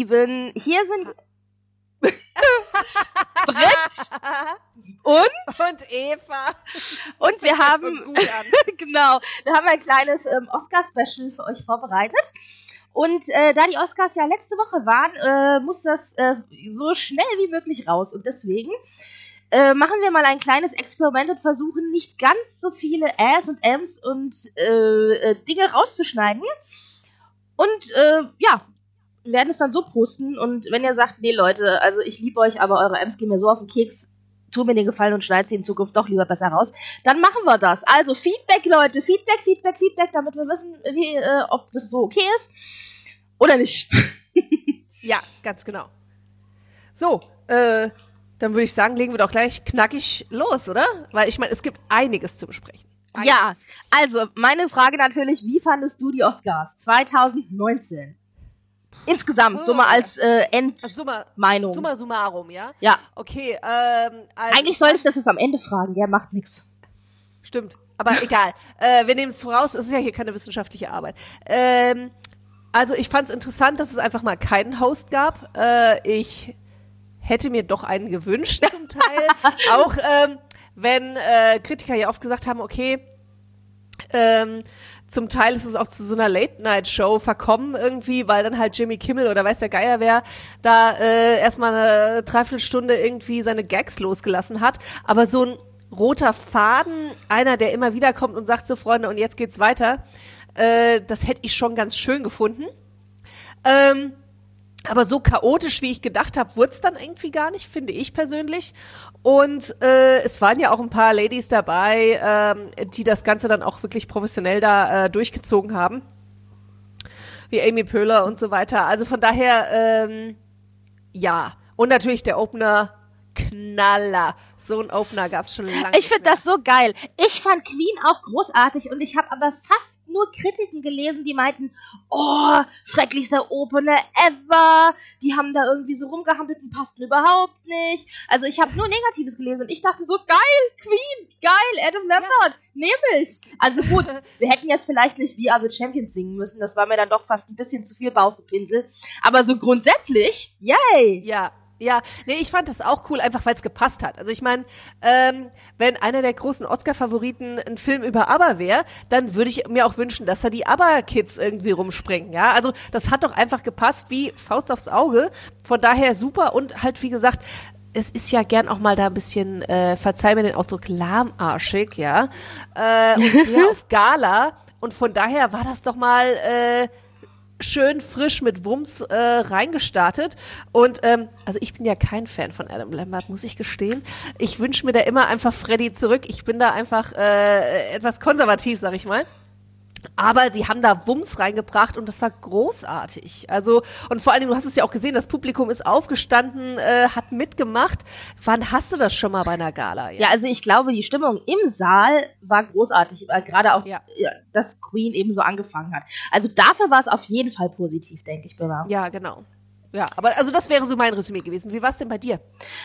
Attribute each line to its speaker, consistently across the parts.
Speaker 1: Lieben. Hier sind Britt und
Speaker 2: und Eva.
Speaker 1: Und wir haben genau, wir haben ein kleines ähm, Oscar-Special für euch vorbereitet. Und äh, da die Oscars ja letzte Woche waren, äh, muss das äh, so schnell wie möglich raus. Und deswegen äh, machen wir mal ein kleines Experiment und versuchen nicht ganz so viele Äs und Ms und äh, äh, Dinge rauszuschneiden. Und ja, werden es dann so posten. Und wenn ihr sagt, nee Leute, also ich liebe euch, aber eure Ms gehen mir so auf den Keks, tu mir den Gefallen und schneid sie in Zukunft doch lieber besser raus, dann machen wir das. Also Feedback, Leute, Feedback, Feedback, Feedback, damit wir wissen, wie, äh, ob das so okay ist oder nicht.
Speaker 2: Ja, ganz genau. So, äh, dann würde ich sagen, legen wir doch gleich knackig los, oder? Weil ich meine, es gibt einiges zu besprechen.
Speaker 1: Ja,
Speaker 2: Einiges.
Speaker 1: also meine Frage natürlich, wie fandest du die Oscars 2019? Insgesamt, so mal als äh,
Speaker 2: Also, summa,
Speaker 1: Endmeinung.
Speaker 2: summa summarum, ja?
Speaker 1: Ja,
Speaker 2: Okay, ähm, also
Speaker 1: eigentlich sollte ich das jetzt am Ende fragen, ja, macht nix.
Speaker 2: Stimmt, aber egal. Äh, wir nehmen es voraus, es ist ja hier keine wissenschaftliche Arbeit. Ähm, also ich fand es interessant, dass es einfach mal keinen Host gab. Äh, ich hätte mir doch einen gewünscht zum Teil. Auch ähm, wenn äh, Kritiker ja oft gesagt haben, okay, ähm, zum Teil ist es auch zu so einer Late-Night-Show verkommen irgendwie, weil dann halt Jimmy Kimmel oder weiß der Geier wer da äh, erstmal eine Dreiviertelstunde irgendwie seine Gags losgelassen hat. Aber so ein roter Faden, einer, der immer wieder kommt und sagt so, Freunde, und jetzt geht's weiter, äh, das hätte ich schon ganz schön gefunden. Ähm, aber so chaotisch, wie ich gedacht habe, wurde es dann irgendwie gar nicht, finde ich persönlich. Und äh, es waren ja auch ein paar Ladies dabei, ähm, die das Ganze dann auch wirklich professionell da äh, durchgezogen haben. Wie Amy Pöhler und so weiter. Also von daher, ähm, ja. Und natürlich der Opener, Knaller. So ein Opener gab es schon lange.
Speaker 1: Ich finde das so geil. Ich fand Queen auch großartig und ich habe aber fast nur Kritiken gelesen, die meinten, oh, schrecklichster Opener ever. Die haben da irgendwie so rumgehampelt und passten überhaupt nicht. Also ich habe nur Negatives gelesen und ich dachte so, geil, Queen, geil, Adam Lambert, nehme ich. Also gut, wir hätten jetzt vielleicht nicht We Are the Champions singen müssen, das war mir dann doch fast ein bisschen zu viel Bauchgepinsel. Aber so grundsätzlich, yay.
Speaker 2: Ja, ja, nee, ich fand das auch cool, einfach weil es gepasst hat. Also ich meine, ähm, wenn einer der großen Oscar-Favoriten ein Film über ABBA wäre, dann würde ich mir auch wünschen, dass da die ABBA-Kids irgendwie rumspringen, ja. Also das hat doch einfach gepasst wie Faust aufs Auge. Von daher super und halt, wie gesagt, es ist ja gern auch mal da ein bisschen, äh, verzeih mir den Ausdruck, lahmarschig, ja. Äh, und sehr auf Gala. Und von daher war das doch mal äh, schön frisch mit Wumms äh, reingestartet. Und ähm, also ich bin ja kein Fan von Adam Lambert, muss ich gestehen. Ich wünsche mir da immer einfach Freddy zurück. Ich bin da einfach äh, etwas konservativ, sag ich mal. Aber sie haben da Wumms reingebracht und das war großartig. Also, und vor allen Dingen, du hast es ja auch gesehen, das Publikum ist aufgestanden, äh, hat mitgemacht. Wann hast du das schon mal bei einer Gala?
Speaker 1: Ja, also ich glaube, die Stimmung im Saal war großartig, weil gerade auch,
Speaker 2: Ja.
Speaker 1: ja, dass Queen eben so angefangen hat. Also dafür war es auf jeden Fall positiv, denke ich, Bella.
Speaker 2: ja genau. Ja, aber also das wäre so mein Resümee gewesen. Wie war es denn bei dir?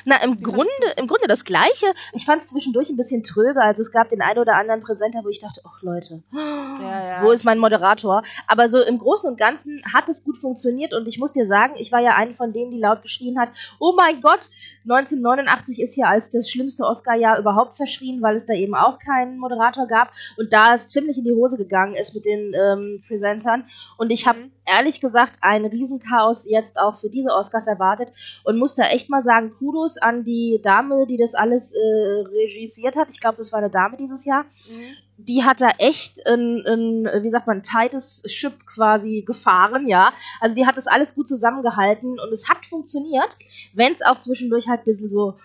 Speaker 1: Na, im
Speaker 2: Wie
Speaker 1: Grunde, im Grunde das Gleiche. Ich fand es zwischendurch ein bisschen tröge. Also es gab den einen oder anderen Präsenter, wo ich dachte, ach Leute,
Speaker 2: ja.
Speaker 1: wo ist mein Moderator? Aber so im Großen und Ganzen hat es gut funktioniert und ich muss dir sagen, ich war ja eine von denen, die laut geschrien hat, oh mein Gott, 1989 ist hier als das schlimmste Oscar-Jahr überhaupt verschrien, weil es da eben auch keinen Moderator gab und da es ziemlich in die Hose gegangen ist mit den ähm, Präsentern. Und ich habe
Speaker 2: Mhm.
Speaker 1: Ehrlich gesagt ein Riesenchaos jetzt auch für diese Oscars erwartet und muss da echt mal sagen, Kudos an die Dame, die das alles äh, regisiert hat. Ich glaube, das war eine Dame dieses Jahr
Speaker 2: Mhm.
Speaker 1: die hat da echt ein, ein, wie sagt man, ein tightes Ship quasi gefahren, ja. Also die hat das alles gut zusammengehalten und es hat funktioniert, wenn es auch zwischendurch halt ein bisschen so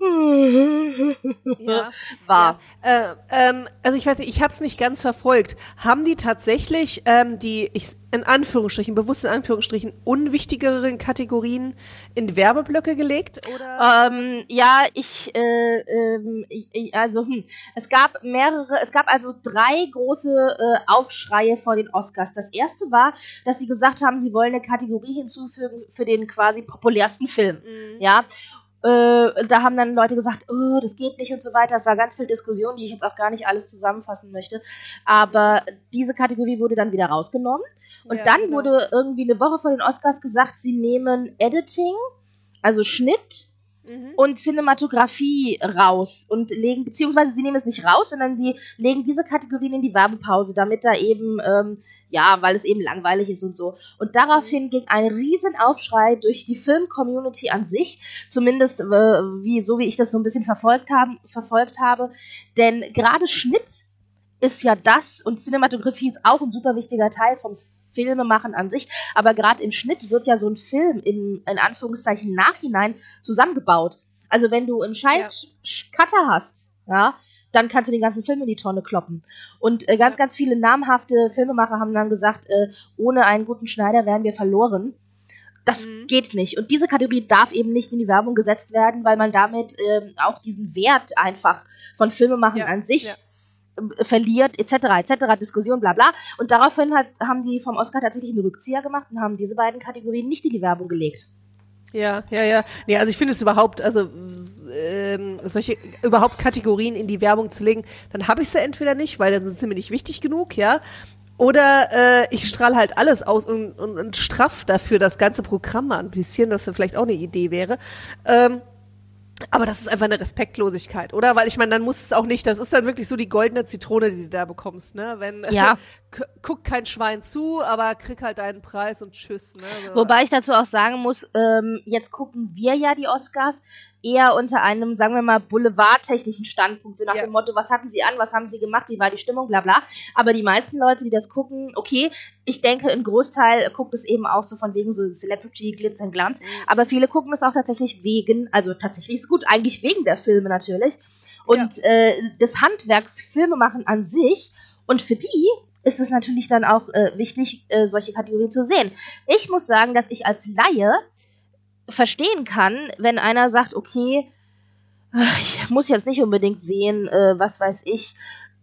Speaker 2: Ja.
Speaker 1: war.
Speaker 2: Ja, äh, ähm, also ich weiß nicht, ich habe es nicht ganz verfolgt. Haben die tatsächlich ähm, die, ich, in Anführungsstrichen, bewusst in Anführungsstrichen, unwichtigeren Kategorien in Werbeblöcke gelegt? Oder?
Speaker 1: Ähm, ja, ich, äh, ich- also, hm, es gab mehrere, es gab also drei große äh, Aufschreie vor den Oscars. Das erste war, dass sie gesagt haben, sie wollen eine Kategorie hinzufügen für den quasi populärsten Film.
Speaker 2: Mhm.
Speaker 1: Ja. Äh, da haben dann Leute gesagt, oh, das geht nicht und so weiter. Es war ganz viel Diskussion, die ich jetzt auch gar nicht alles zusammenfassen möchte. Aber diese Kategorie wurde dann wieder rausgenommen. Und
Speaker 2: Ja,
Speaker 1: dann
Speaker 2: genau.
Speaker 1: wurde irgendwie eine Woche vor den Oscars gesagt, sie nehmen Editing, also Schnitt
Speaker 2: Mhm.
Speaker 1: und Cinematografie raus und legen, beziehungsweise sie nehmen es nicht raus, sondern sie legen diese Kategorien in die Werbepause, damit da eben, ähm, ja, weil es eben langweilig ist und so. Und daraufhin ging ein Riesenaufschrei durch die Film-Community an sich, zumindest äh, wie, so wie ich das so ein bisschen verfolgt, haben, verfolgt habe. Denn gerade Schnitt ist ja das und Cinematografie ist auch ein super wichtiger Teil vom Filmemachen an sich, aber gerade im Schnitt wird ja so ein Film im in Anführungszeichen Nachhinein zusammengebaut. Also wenn du einen scheiß Sch- Cutter hast, ja, dann kannst du den ganzen Film in die Tonne kloppen. Und äh, ganz,
Speaker 2: Ja.
Speaker 1: ganz viele namhafte Filmemacher haben dann gesagt, äh, ohne einen guten Schneider wären wir verloren. Das
Speaker 2: Mhm.
Speaker 1: geht nicht. Und diese Kategorie darf eben nicht in die Werbung gesetzt werden, weil man damit ähm, auch diesen Wert einfach von Filmemachen
Speaker 2: Ja,
Speaker 1: an sich
Speaker 2: ja.
Speaker 1: Äh, verliert, etc., etc., Diskussion, bla bla. Und daraufhin hat, haben die vom Oscar tatsächlich einen Rückzieher gemacht und haben diese beiden Kategorien nicht in die Werbung gelegt.
Speaker 2: Ja, ja, ja. Nee, also ich finde es überhaupt, also ähm, solche überhaupt Kategorien in die Werbung zu legen, dann habe ich sie entweder nicht, weil dann sind sie mir nicht wichtig genug, ja. Oder äh, ich strahle halt alles aus und, und, und straff dafür das ganze Programm mal ein bisschen, was vielleicht auch eine Idee wäre. Ähm, aber das ist einfach eine Respektlosigkeit, oder? Weil ich meine, dann muss es auch nicht, das ist dann wirklich so die goldene Zitrone, die du da bekommst, ne? Wenn
Speaker 1: Ja.
Speaker 2: k- guckt kein Schwein zu, aber krieg halt deinen Preis und tschüss, ne? So.
Speaker 1: Wobei ich dazu auch sagen muss, ähm, jetzt gucken wir ja die Oscars eher unter einem, sagen wir mal, boulevardtechnischen Standpunkt, so nach
Speaker 2: Ja.
Speaker 1: dem Motto, was hatten sie an, was haben sie gemacht, wie war die Stimmung, bla bla. Aber die meisten Leute, die das gucken, okay, ich denke, ein Großteil guckt es eben auch so von wegen so Celebrity, Glitz und Glanz. Aber viele gucken es auch tatsächlich wegen, also tatsächlich ist gut, eigentlich wegen der Filme natürlich. Und äh, des Handwerks Filme machen an sich. Und für die ist es natürlich dann auch äh, wichtig, äh, solche Kategorien zu sehen. Ich muss sagen, dass ich als Laie verstehen kann, wenn einer sagt, okay, äh, ich muss jetzt nicht unbedingt sehen, äh, was weiß ich,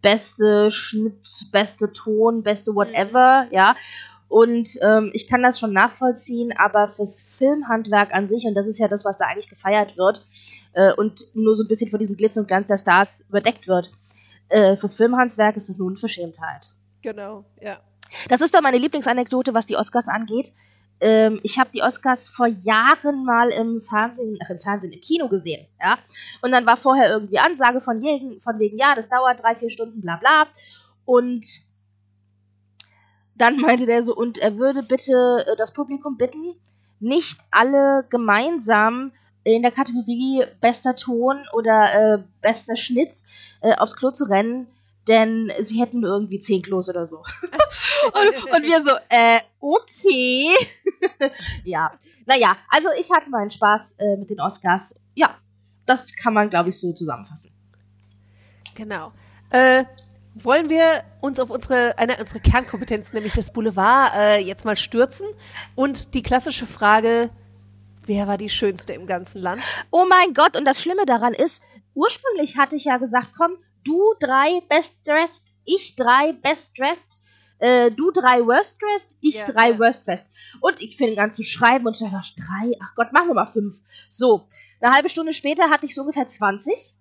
Speaker 1: beste Schnitt, beste Ton, beste whatever, ja. Und ähm, ich kann das schon nachvollziehen, aber fürs Filmhandwerk an sich, und das ist ja das, was da eigentlich gefeiert wird, äh, und nur so ein bisschen von diesem Glitz und Glanz der Stars überdeckt wird, äh, fürs Filmhandwerk ist das eine Unverschämtheit.
Speaker 2: Genau, ja.
Speaker 1: Das ist doch meine Lieblingsanekdote, was die Oscars angeht. Ähm, ich habe die Oscars vor Jahren mal im Fernsehen, ach, im Fernsehen, im Kino gesehen, ja. Und dann war vorher irgendwie Ansage von, jeden, von wegen, ja, das dauert drei, vier Stunden, bla bla. Und dann meinte der so, und er würde bitte äh, das Publikum bitten, nicht alle gemeinsam in der Kategorie bester Ton oder äh, bester Schnitt äh, aufs Klo zu rennen, denn sie hätten nur irgendwie zehn Klos oder so. und, und wir so, äh, okay. ja, naja, also ich hatte meinen Spaß äh, mit den Oscars. Ja, das kann man, glaube ich, so zusammenfassen.
Speaker 2: Genau. Äh, wollen wir uns auf unsere, eine unserer Kernkompetenzen, nämlich das Boulevard, äh, jetzt mal stürzen? Und die klassische Frage, wer war die Schönste im ganzen Land?
Speaker 1: Oh mein Gott, und das Schlimme daran ist, ursprünglich hatte ich ja gesagt, komm, du drei Best Dressed, ich drei Best Dressed, äh, du drei Worst Dressed, ich
Speaker 2: Ja,
Speaker 1: drei
Speaker 2: ja.
Speaker 1: Worst Dressed. Und ich fing an zu schreiben und ich dachte, ach, drei, ach Gott, machen wir mal fünf. So, eine halbe Stunde später hatte ich so ungefähr 20.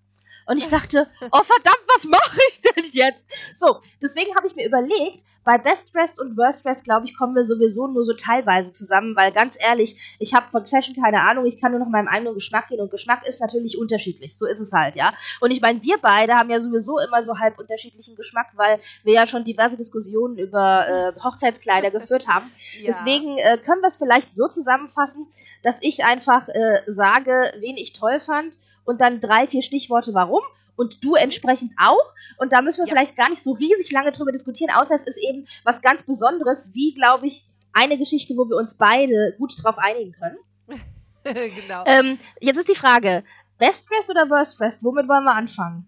Speaker 1: Und ich dachte, oh verdammt, was mache ich denn jetzt? So, deswegen habe ich mir überlegt, bei Best Dressed und Worst Dressed, glaube ich, kommen wir sowieso nur so teilweise zusammen, weil ganz ehrlich, ich habe von Fashion keine Ahnung, ich kann nur nach meinem eigenen Geschmack gehen und Geschmack ist natürlich unterschiedlich, so ist es halt, ja. Und ich meine, wir beide haben ja sowieso immer so halb unterschiedlichen Geschmack, weil wir ja schon diverse Diskussionen über äh, Hochzeitskleider geführt haben. Deswegen äh, können wir es vielleicht so zusammenfassen, dass ich einfach äh, sage, wen ich toll fand und dann drei, vier Stichworte warum und du entsprechend auch. Und da müssen wir
Speaker 2: Ja.
Speaker 1: vielleicht gar nicht so riesig lange drüber diskutieren, außer es ist eben was ganz Besonderes, wie, glaube ich, eine Geschichte, wo wir uns beide gut drauf einigen können.
Speaker 2: genau.
Speaker 1: Ähm, jetzt ist die Frage, Best Dressed oder Worst Dressed? Womit wollen wir anfangen?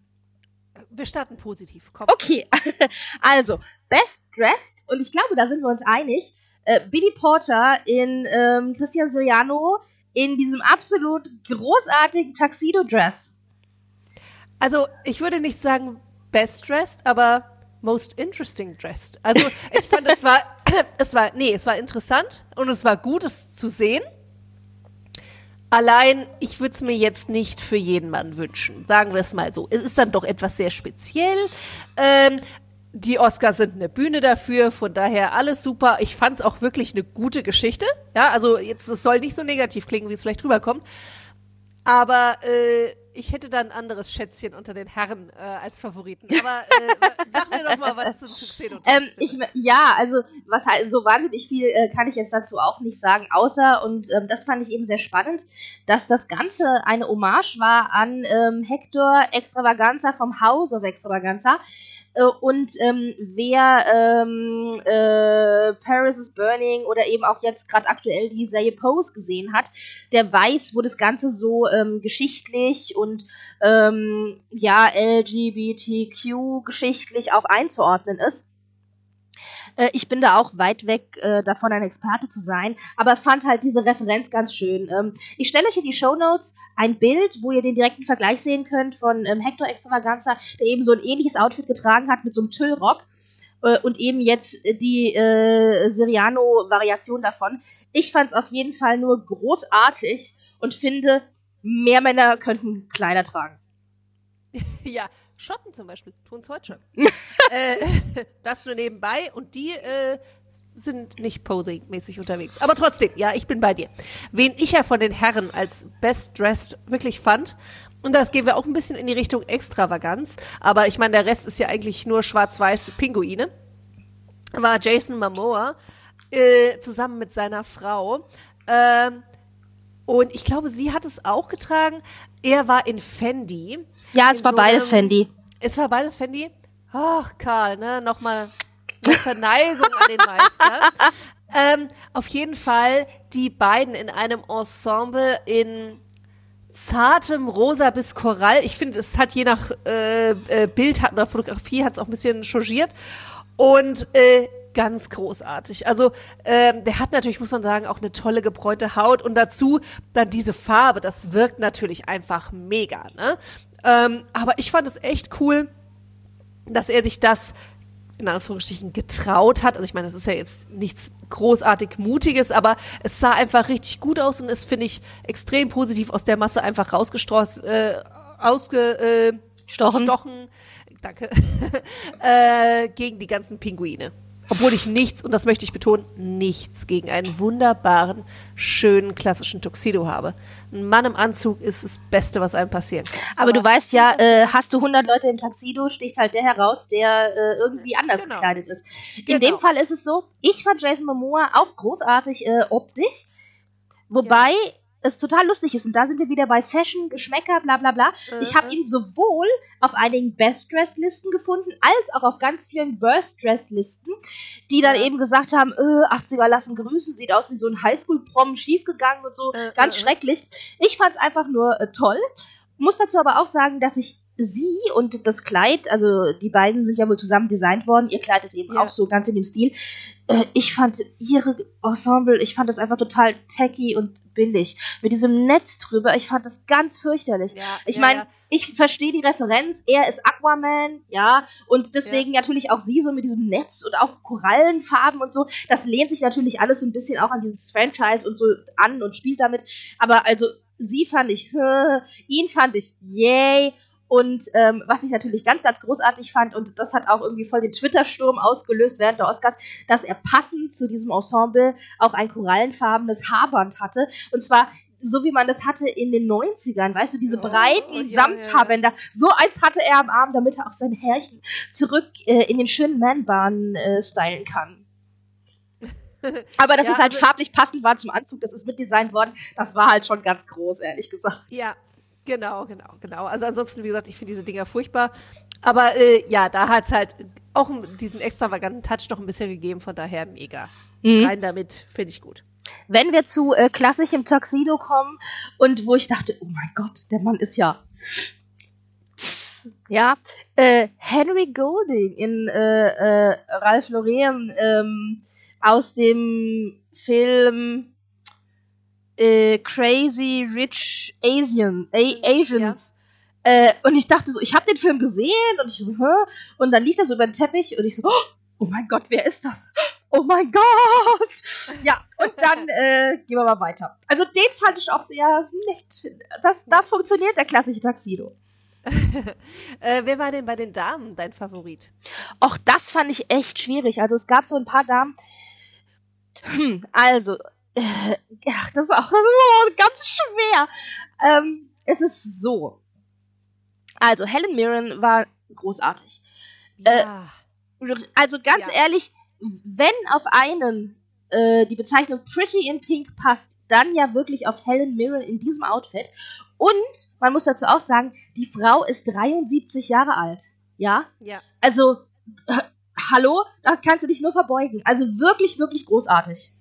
Speaker 2: wir starten positiv. Komm.
Speaker 1: Okay, also Best Dressed, und ich glaube, da sind wir uns einig, äh, Billy Porter in ähm, Christian Soriano in diesem absolut großartigen Tuxedo-Dress.
Speaker 2: Also, ich würde nicht sagen best dressed, aber most interesting dressed. Also, ich fand, es war, es war, nee, es war interessant und es war gut, es zu sehen. Allein, ich würde es mir jetzt nicht für jeden Mann wünschen. Sagen wir es mal so. Es ist dann doch etwas sehr speziell. Ähm, die Oscars sind eine Bühne dafür, von daher alles super. Ich fand es auch wirklich eine gute Geschichte. Ja, also jetzt, es soll nicht so negativ klingen, wie es vielleicht rüberkommt. Aber äh, ich hätte da ein anderes Schätzchen unter den Herren äh, als Favoriten. Aber äh, sag mir doch mal was zum Tuxedo.
Speaker 1: Ähm, ich, ja, also was halt so wahnsinnig viel äh, kann ich jetzt dazu auch nicht sagen, außer und ähm, das fand ich eben sehr spannend, dass das Ganze eine Hommage war an ähm, Hector Extravaganza vom House of Extravaganza. Äh, und ähm, wer ähm, äh, Paris is Burning oder eben auch jetzt gerade aktuell die Serie Pose gesehen hat, der weiß, wo das Ganze so ähm, geschichtlich und ähm, ja LGBTQ geschichtlich auch einzuordnen ist. Äh, ich bin da auch weit weg äh, davon, ein Experte zu sein, aber fand halt diese Referenz ganz schön. Ähm, ich stelle euch in die Show Notes ein Bild, wo ihr den direkten Vergleich sehen könnt von ähm, Hector Extravaganza, der eben so ein ähnliches Outfit getragen hat mit so einem Tüllrock äh, und eben jetzt die äh, Siriano-Variation davon. Ich fand es auf jeden Fall nur großartig und finde, mehr Männer könnten Kleider tragen.
Speaker 2: Ja, Schotten zum Beispiel tun es heute schon. äh, das nur nebenbei und die äh, sind nicht posing-mäßig unterwegs. Aber trotzdem, ja, ich bin bei dir. Wen ich ja von den Herren als Best Dressed wirklich fand, und das gehen wir auch ein bisschen in die Richtung Extravaganz, aber ich meine, der Rest ist ja eigentlich nur schwarz-weiß Pinguine, war Jason Momoa äh, zusammen mit seiner Frau. Ähm, und ich glaube, sie hat es auch getragen. Er war in Fendi.
Speaker 1: Ja, es war so beides Fendi.
Speaker 2: Es war beides Fendi? Ach, Karl, ne? Nochmal eine Verneigung an den Meister. Ähm, auf jeden Fall die beiden in einem Ensemble in zartem Rosa bis Korall. Ich finde, es hat je nach äh, äh, Bild hat, oder Fotografie hat es auch ein bisschen changiert. Und äh, ganz großartig. Also ähm, der hat natürlich, muss man sagen, auch eine tolle gebräunte Haut und dazu dann diese Farbe. Das wirkt natürlich einfach mega. Ne? Ähm, aber ich fand es echt cool, dass er sich das in Anführungsstrichen getraut hat. Also ich meine, das ist ja jetzt nichts großartig Mutiges, aber es sah einfach richtig gut aus und ist, finde ich, extrem positiv aus der Masse einfach rausgestrossen, äh, ausgestochen, äh, danke, äh, gegen die ganzen Pinguine. Obwohl ich nichts, und das möchte ich betonen, nichts gegen einen wunderbaren, schönen, klassischen Tuxedo habe. Ein Mann im Anzug ist das Beste, was einem passieren kann.
Speaker 1: Aber, Aber du weißt ja, äh, hast du 100 Leute im Tuxedo, sticht halt der heraus, der äh, irgendwie anders genau. gekleidet ist. In genau. dem Fall ist es so, ich fand Jason Momoa auch großartig äh, optisch. Wobei ja es total lustig ist. Und da sind wir wieder bei Fashion, Geschmäcker, bla bla bla. Mhm. Ich habe ihn sowohl auf einigen Best-Dress-Listen gefunden, als auch auf ganz vielen Worst-Dress-Listen, die dann mhm. eben gesagt haben, äh, 80er lassen grüßen, sieht aus wie so ein Highschool-Prom schiefgegangen und so. Mhm. Ganz schrecklich. Ich fand es einfach nur äh, toll. Muss dazu aber auch sagen, dass ich sie und das Kleid, also die beiden sind ja wohl zusammen designt worden, ihr Kleid ist eben ja. auch so ganz in dem Stil. Äh, ich fand ihre Ensemble, ich fand das einfach total tacky und billig. Mit diesem Netz drüber, ich fand das ganz fürchterlich. Ja, ich ja, meine, ich verstehe die Referenz, er ist Aquaman, ja, und deswegen natürlich auch sie so mit diesem Netz und auch Korallenfarben und so. Das lehnt sich natürlich alles so ein bisschen auch an dieses Franchise und so an und spielt damit. Aber also sie fand ich, ihn fand ich, yay. Und ähm, was ich natürlich ganz, ganz großartig fand, und das hat auch irgendwie voll den Twitter-Sturm ausgelöst während der Oscars, dass er passend zu diesem Ensemble auch ein korallenfarbenes Haarband hatte. Und zwar so wie man das hatte in den 90ern, weißt du, diese breiten oh, ja, Samthaarbänder. Ja, ja. So eins hatte er am Arm, damit er auch sein Härchen zurück äh, in den schönen Man-Bahnen äh, stylen kann. Aber dass ja, es halt also, farblich passend war zum Anzug, das ist mitdesignt worden, das war halt schon ganz groß, ehrlich gesagt.
Speaker 2: Ja, Genau, genau, genau. Also ansonsten, wie gesagt, ich finde diese Dinger furchtbar. Aber äh, ja, da hat es halt auch diesen extravaganten Touch noch ein bisschen gegeben, von daher mega. Mhm. Rein damit, finde ich gut.
Speaker 1: Wenn wir zu äh, klassisch im Tuxedo kommen und wo ich dachte, oh mein Gott, der Mann ist ja. Ja, äh, Henry Golding in äh, äh, Ralph Lauren ähm, aus dem Film äh, Crazy Rich Asian, A Asians. Ja. Äh, und ich dachte so, ich habe den Film gesehen und ich, und dann lief er so über den Teppich und ich so, oh mein Gott, wer ist das? oh mein Gott! Ja, und dann äh, gehen wir mal weiter. Also den fand ich auch sehr nett. Das, da funktioniert der klassische Taxido.
Speaker 2: äh, wer war denn bei den Damen dein Favorit?
Speaker 1: Auch das fand ich echt schwierig. Also es gab so ein paar Damen. Hm, also, äh, ja, das ist auch ganz schwer. Ähm, es ist so. Also, Helen Mirren war großartig. Ja. Äh, also ganz ja. ehrlich, wenn auf einen äh, die Bezeichnung Pretty in Pink passt, dann ja wirklich auf Helen Mirren in diesem Outfit. Und man muss dazu auch sagen, die Frau ist 73 Jahre alt. Ja?
Speaker 2: Ja.
Speaker 1: Also, äh, hallo, da kannst du dich nur verbeugen. Also wirklich, wirklich großartig.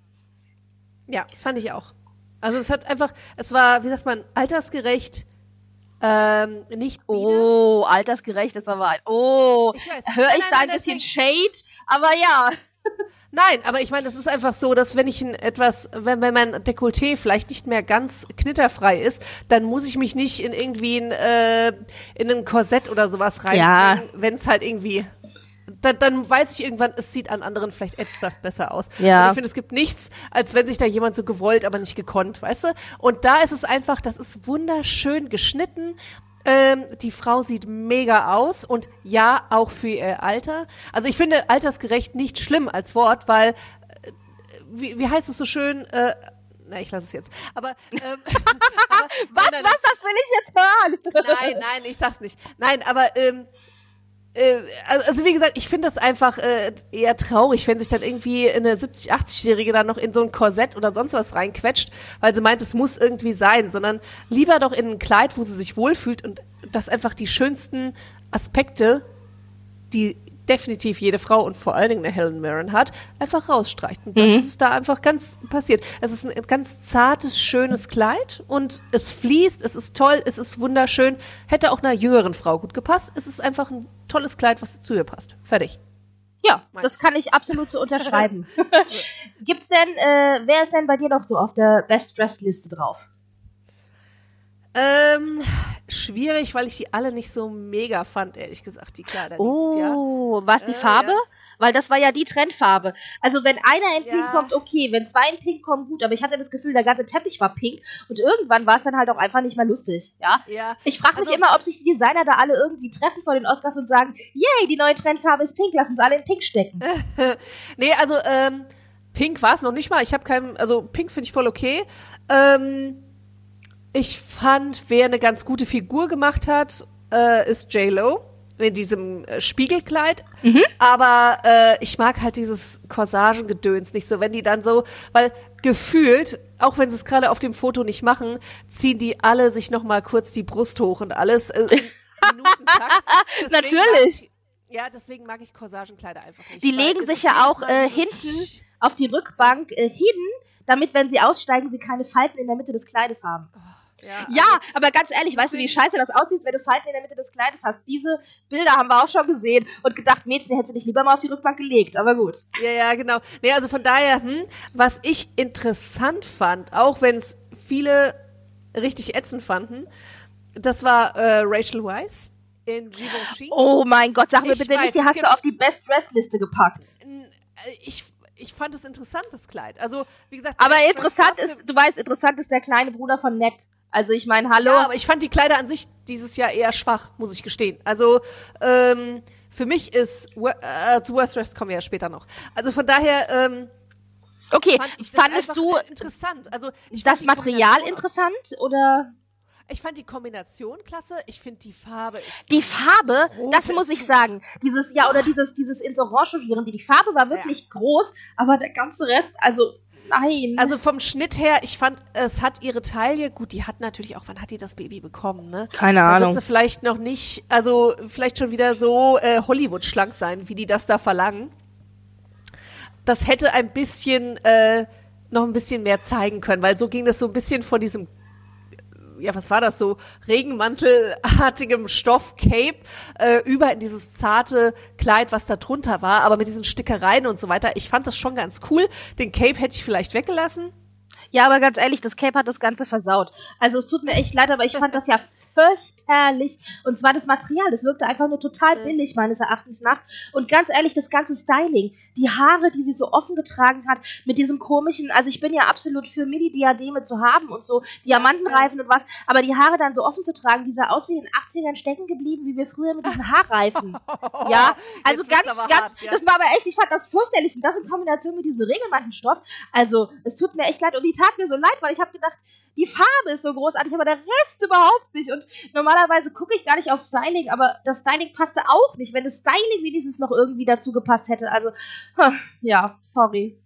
Speaker 2: Ja, fand ich auch. Also es hat einfach, es war, wie sagt man, altersgerecht, ähm, nicht
Speaker 1: Oh, altersgerecht ist aber ein. Oh, höre ich nein, da ein nein, bisschen Shade, aber ja.
Speaker 2: Nein, aber ich meine, es ist einfach so, dass wenn ich ein etwas, wenn, wenn mein Dekolleté vielleicht nicht mehr ganz knitterfrei ist, dann muss ich mich nicht in irgendwie ein, äh, in ein Korsett oder sowas reinzwingen, ja. wenn es halt irgendwie dann, dann weiß ich irgendwann, es sieht an anderen vielleicht etwas besser aus. Ja. Und ich finde, es gibt nichts, als wenn sich da jemand so gewollt, aber nicht gekonnt, weißt du? Und da ist es einfach, das ist wunderschön geschnitten. Ähm, die Frau sieht mega aus und ja, auch für ihr Alter. Also ich finde altersgerecht nicht schlimm als Wort, weil, äh, wie, wie heißt es so schön, äh, na, ich lasse es jetzt. Aber, ähm,
Speaker 1: aber was, nein, nein, was, das will ich jetzt hören.
Speaker 2: Nein, nein, ich sag's nicht. Nein, aber ähm, äh, also wie gesagt, ich finde das einfach äh, eher traurig, wenn sich dann irgendwie eine 70, 80-Jährige dann noch in so ein Korsett oder sonst was reinquetscht, weil sie meint, es muss irgendwie sein, sondern lieber doch in ein Kleid, wo sie sich wohlfühlt und das einfach die schönsten Aspekte, die definitiv jede Frau und vor allen Dingen eine Helen Mirren hat, einfach rausstreicht. Und das mhm. ist da einfach ganz passiert. Es ist ein ganz zartes, schönes Kleid und es fließt, es ist toll, es ist wunderschön. Hätte auch einer jüngeren Frau gut gepasst. Es ist einfach ein tolles Kleid, was zu ihr passt. Fertig.
Speaker 1: Ja, das kann ich absolut so unterschreiben. Gibt's denn, äh, wer ist denn bei dir noch so auf der Best Dressed Liste drauf?
Speaker 2: Ähm, schwierig, weil ich die alle nicht so mega fand, ehrlich gesagt, die Kleider
Speaker 1: oh, dieses Jahr. Oh, was die äh, Farbe? Ja. Weil das war ja die Trendfarbe. Also wenn einer in Pink ja. kommt, okay. Wenn zwei in Pink kommen, gut. Aber ich hatte das Gefühl, der ganze Teppich war pink. Und irgendwann war es dann halt auch einfach nicht mehr lustig. Ja.
Speaker 2: ja.
Speaker 1: Ich frage mich also, immer, ob sich die Designer da alle irgendwie treffen vor den Oscars und sagen, yay, die neue Trendfarbe ist pink, lass uns alle in Pink stecken.
Speaker 2: nee, also ähm, Pink war es noch nicht mal. Ich habe keinen, also Pink finde ich voll okay. Ähm, ich fand, wer eine ganz gute Figur gemacht hat, äh, ist J-Lo in diesem äh, Spiegelkleid. Mhm. Aber äh, ich mag halt dieses Corsagengedöns nicht so, wenn die dann so, weil gefühlt, auch wenn sie es gerade auf dem Foto nicht machen, ziehen die alle sich noch mal kurz die Brust hoch und alles. Äh,
Speaker 1: Natürlich.
Speaker 2: Ich, ja, deswegen mag ich Corsagenkleider einfach nicht.
Speaker 1: Die legen sich ja auch äh, hinten auf die Rückbank äh, hin, damit, wenn sie aussteigen, sie keine Falten in der Mitte des Kleides haben. Oh. Ja, ja also, aber ganz ehrlich, weißt du, wie scheiße das aussieht, wenn du Falten in der Mitte des Kleides hast? Diese Bilder haben wir auch schon gesehen und gedacht, Mädchen, hätte dich lieber mal auf die Rückbank gelegt, aber gut.
Speaker 2: Ja, ja, genau. Nee, also von daher, hm, was ich interessant fand, auch wenn es viele richtig ätzend fanden, das war äh, Rachel Weisz in Givenchy.
Speaker 1: Oh mein Gott, sag mir ich bitte weiß, nicht, die hast du auf die Best Dress Liste gepackt.
Speaker 2: Äh, ich ich fand es interessant, das Kleid. Also, wie gesagt.
Speaker 1: Aber interessant ist, du weißt, interessant ist der kleine Bruder von Ned. Also ich meine, hallo.
Speaker 2: Ja, aber ich fand die Kleider an sich dieses Jahr eher schwach, muss ich gestehen. Also ähm, für mich ist äh, zu Worst Dress kommen wir ja später noch. Also von daher. Ähm,
Speaker 1: okay, fand fandest du
Speaker 2: interessant? Also
Speaker 1: ich das Material interessant oder?
Speaker 2: Ich fand die Kombination klasse. Ich finde die Farbe ist
Speaker 1: Die Farbe, das muss ich sagen. Dieses ja oder dieses dieses ins Orange die die Farbe war wirklich ja. groß, aber der ganze Rest, also Nein.
Speaker 2: Also vom Schnitt her, ich fand, es hat ihre Taille, gut, die hat natürlich auch, wann hat die das Baby bekommen, ne?
Speaker 1: Keine da Ahnung.
Speaker 2: Wird sie vielleicht noch nicht, also vielleicht schon wieder so äh, Hollywood-schlank sein, wie die das da verlangen. Das hätte ein bisschen, äh, noch ein bisschen mehr zeigen können, weil so ging das so ein bisschen von diesem ja, was war das so, Regenmantelartigem Stoff, Cape, äh, über in dieses zarte Kleid, was da drunter war, aber mit diesen Stickereien und so weiter. Ich fand das schon ganz cool. Den Cape hätte ich vielleicht weggelassen.
Speaker 1: Ja, aber ganz ehrlich, das Cape hat das Ganze versaut. Also es tut mir echt leid, aber ich fand das ja fürchterlich. Und zwar das Material, das wirkte einfach nur total billig, meines Erachtens nach. Und ganz ehrlich, das ganze Styling, die Haare, die sie so offen getragen hat, mit diesem komischen, also ich bin ja absolut für Mini-Diademe zu haben und so, Diamantenreifen und was, aber die Haare dann so offen zu tragen, die sah aus wie in den 80ern stecken geblieben, wie wir früher mit diesen Haarreifen. ja, also
Speaker 2: Jetzt
Speaker 1: ganz, ganz,
Speaker 2: hart, ja.
Speaker 1: das war aber echt, ich fand das fürchterlich und das in Kombination mit diesem Regelmattenstoff. Also, es tut mir echt leid und die tat mir so leid, weil ich habe gedacht, die Farbe ist so großartig, aber der Rest überhaupt nicht. Und normalerweise gucke ich gar nicht auf Styling, aber das Styling passte auch nicht, wenn das Styling wenigstens noch irgendwie dazu gepasst hätte. Also, ja, sorry.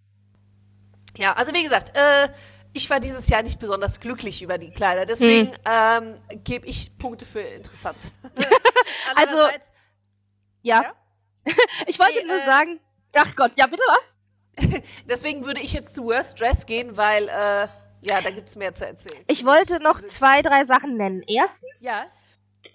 Speaker 2: Ja, also wie gesagt, äh, ich war dieses Jahr nicht besonders glücklich über die Kleider. Deswegen
Speaker 1: Hm.
Speaker 2: ähm, gebe ich Punkte für interessant.
Speaker 1: Also, Ja.
Speaker 2: Ja?
Speaker 1: Ich wollte
Speaker 2: Nee,
Speaker 1: nur
Speaker 2: äh,
Speaker 1: sagen, ach Gott, ja, bitte was?
Speaker 2: deswegen würde ich jetzt zu Worst Dress gehen, weil äh, ja, da gibt's mehr zu erzählen.
Speaker 1: Ich wollte noch zwei, drei Sachen nennen. Erstens,
Speaker 2: Ja.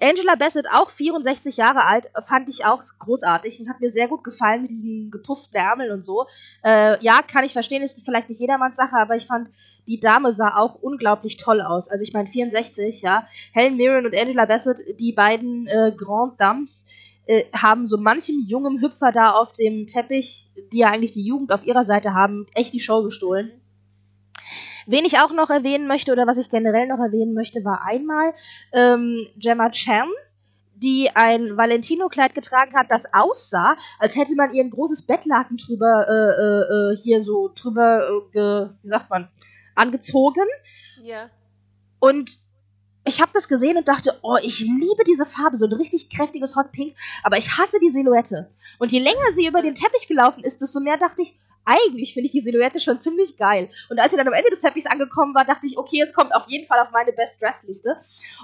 Speaker 1: Angela Bassett, auch 64 Jahre alt, fand ich auch großartig. Das hat mir sehr gut gefallen mit diesem gepufften Ärmel und so. Äh, ja, kann ich verstehen, ist vielleicht nicht jedermanns Sache, aber ich fand, die Dame sah auch unglaublich toll aus. Also ich meine 64, ja. Helen Mirren und Angela Bassett, die beiden äh, Grand Dames, äh, haben so manchem jungen Hüpfer da auf dem Teppich, die ja eigentlich die Jugend auf ihrer Seite haben, echt die Show gestohlen. Wen ich auch noch erwähnen möchte oder was ich generell noch erwähnen möchte, war einmal ähm, Gemma Chan, die ein Valentino-Kleid getragen hat, das aussah, als hätte man ihr ein großes Bettlaken drüber, äh, äh, äh, hier so drüber, äh, ge, wie sagt man, angezogen.
Speaker 2: Ja.
Speaker 1: Und ich habe das gesehen und dachte, oh, ich liebe diese Farbe, so ein richtig kräftiges Hot Pink, aber ich hasse die Silhouette. Und je länger sie über den Teppich gelaufen ist, desto mehr dachte ich, eigentlich finde ich die Silhouette schon ziemlich geil. Und als sie dann am Ende des Teppichs angekommen war, dachte ich, okay, es kommt auf jeden Fall auf meine Best Dress Liste.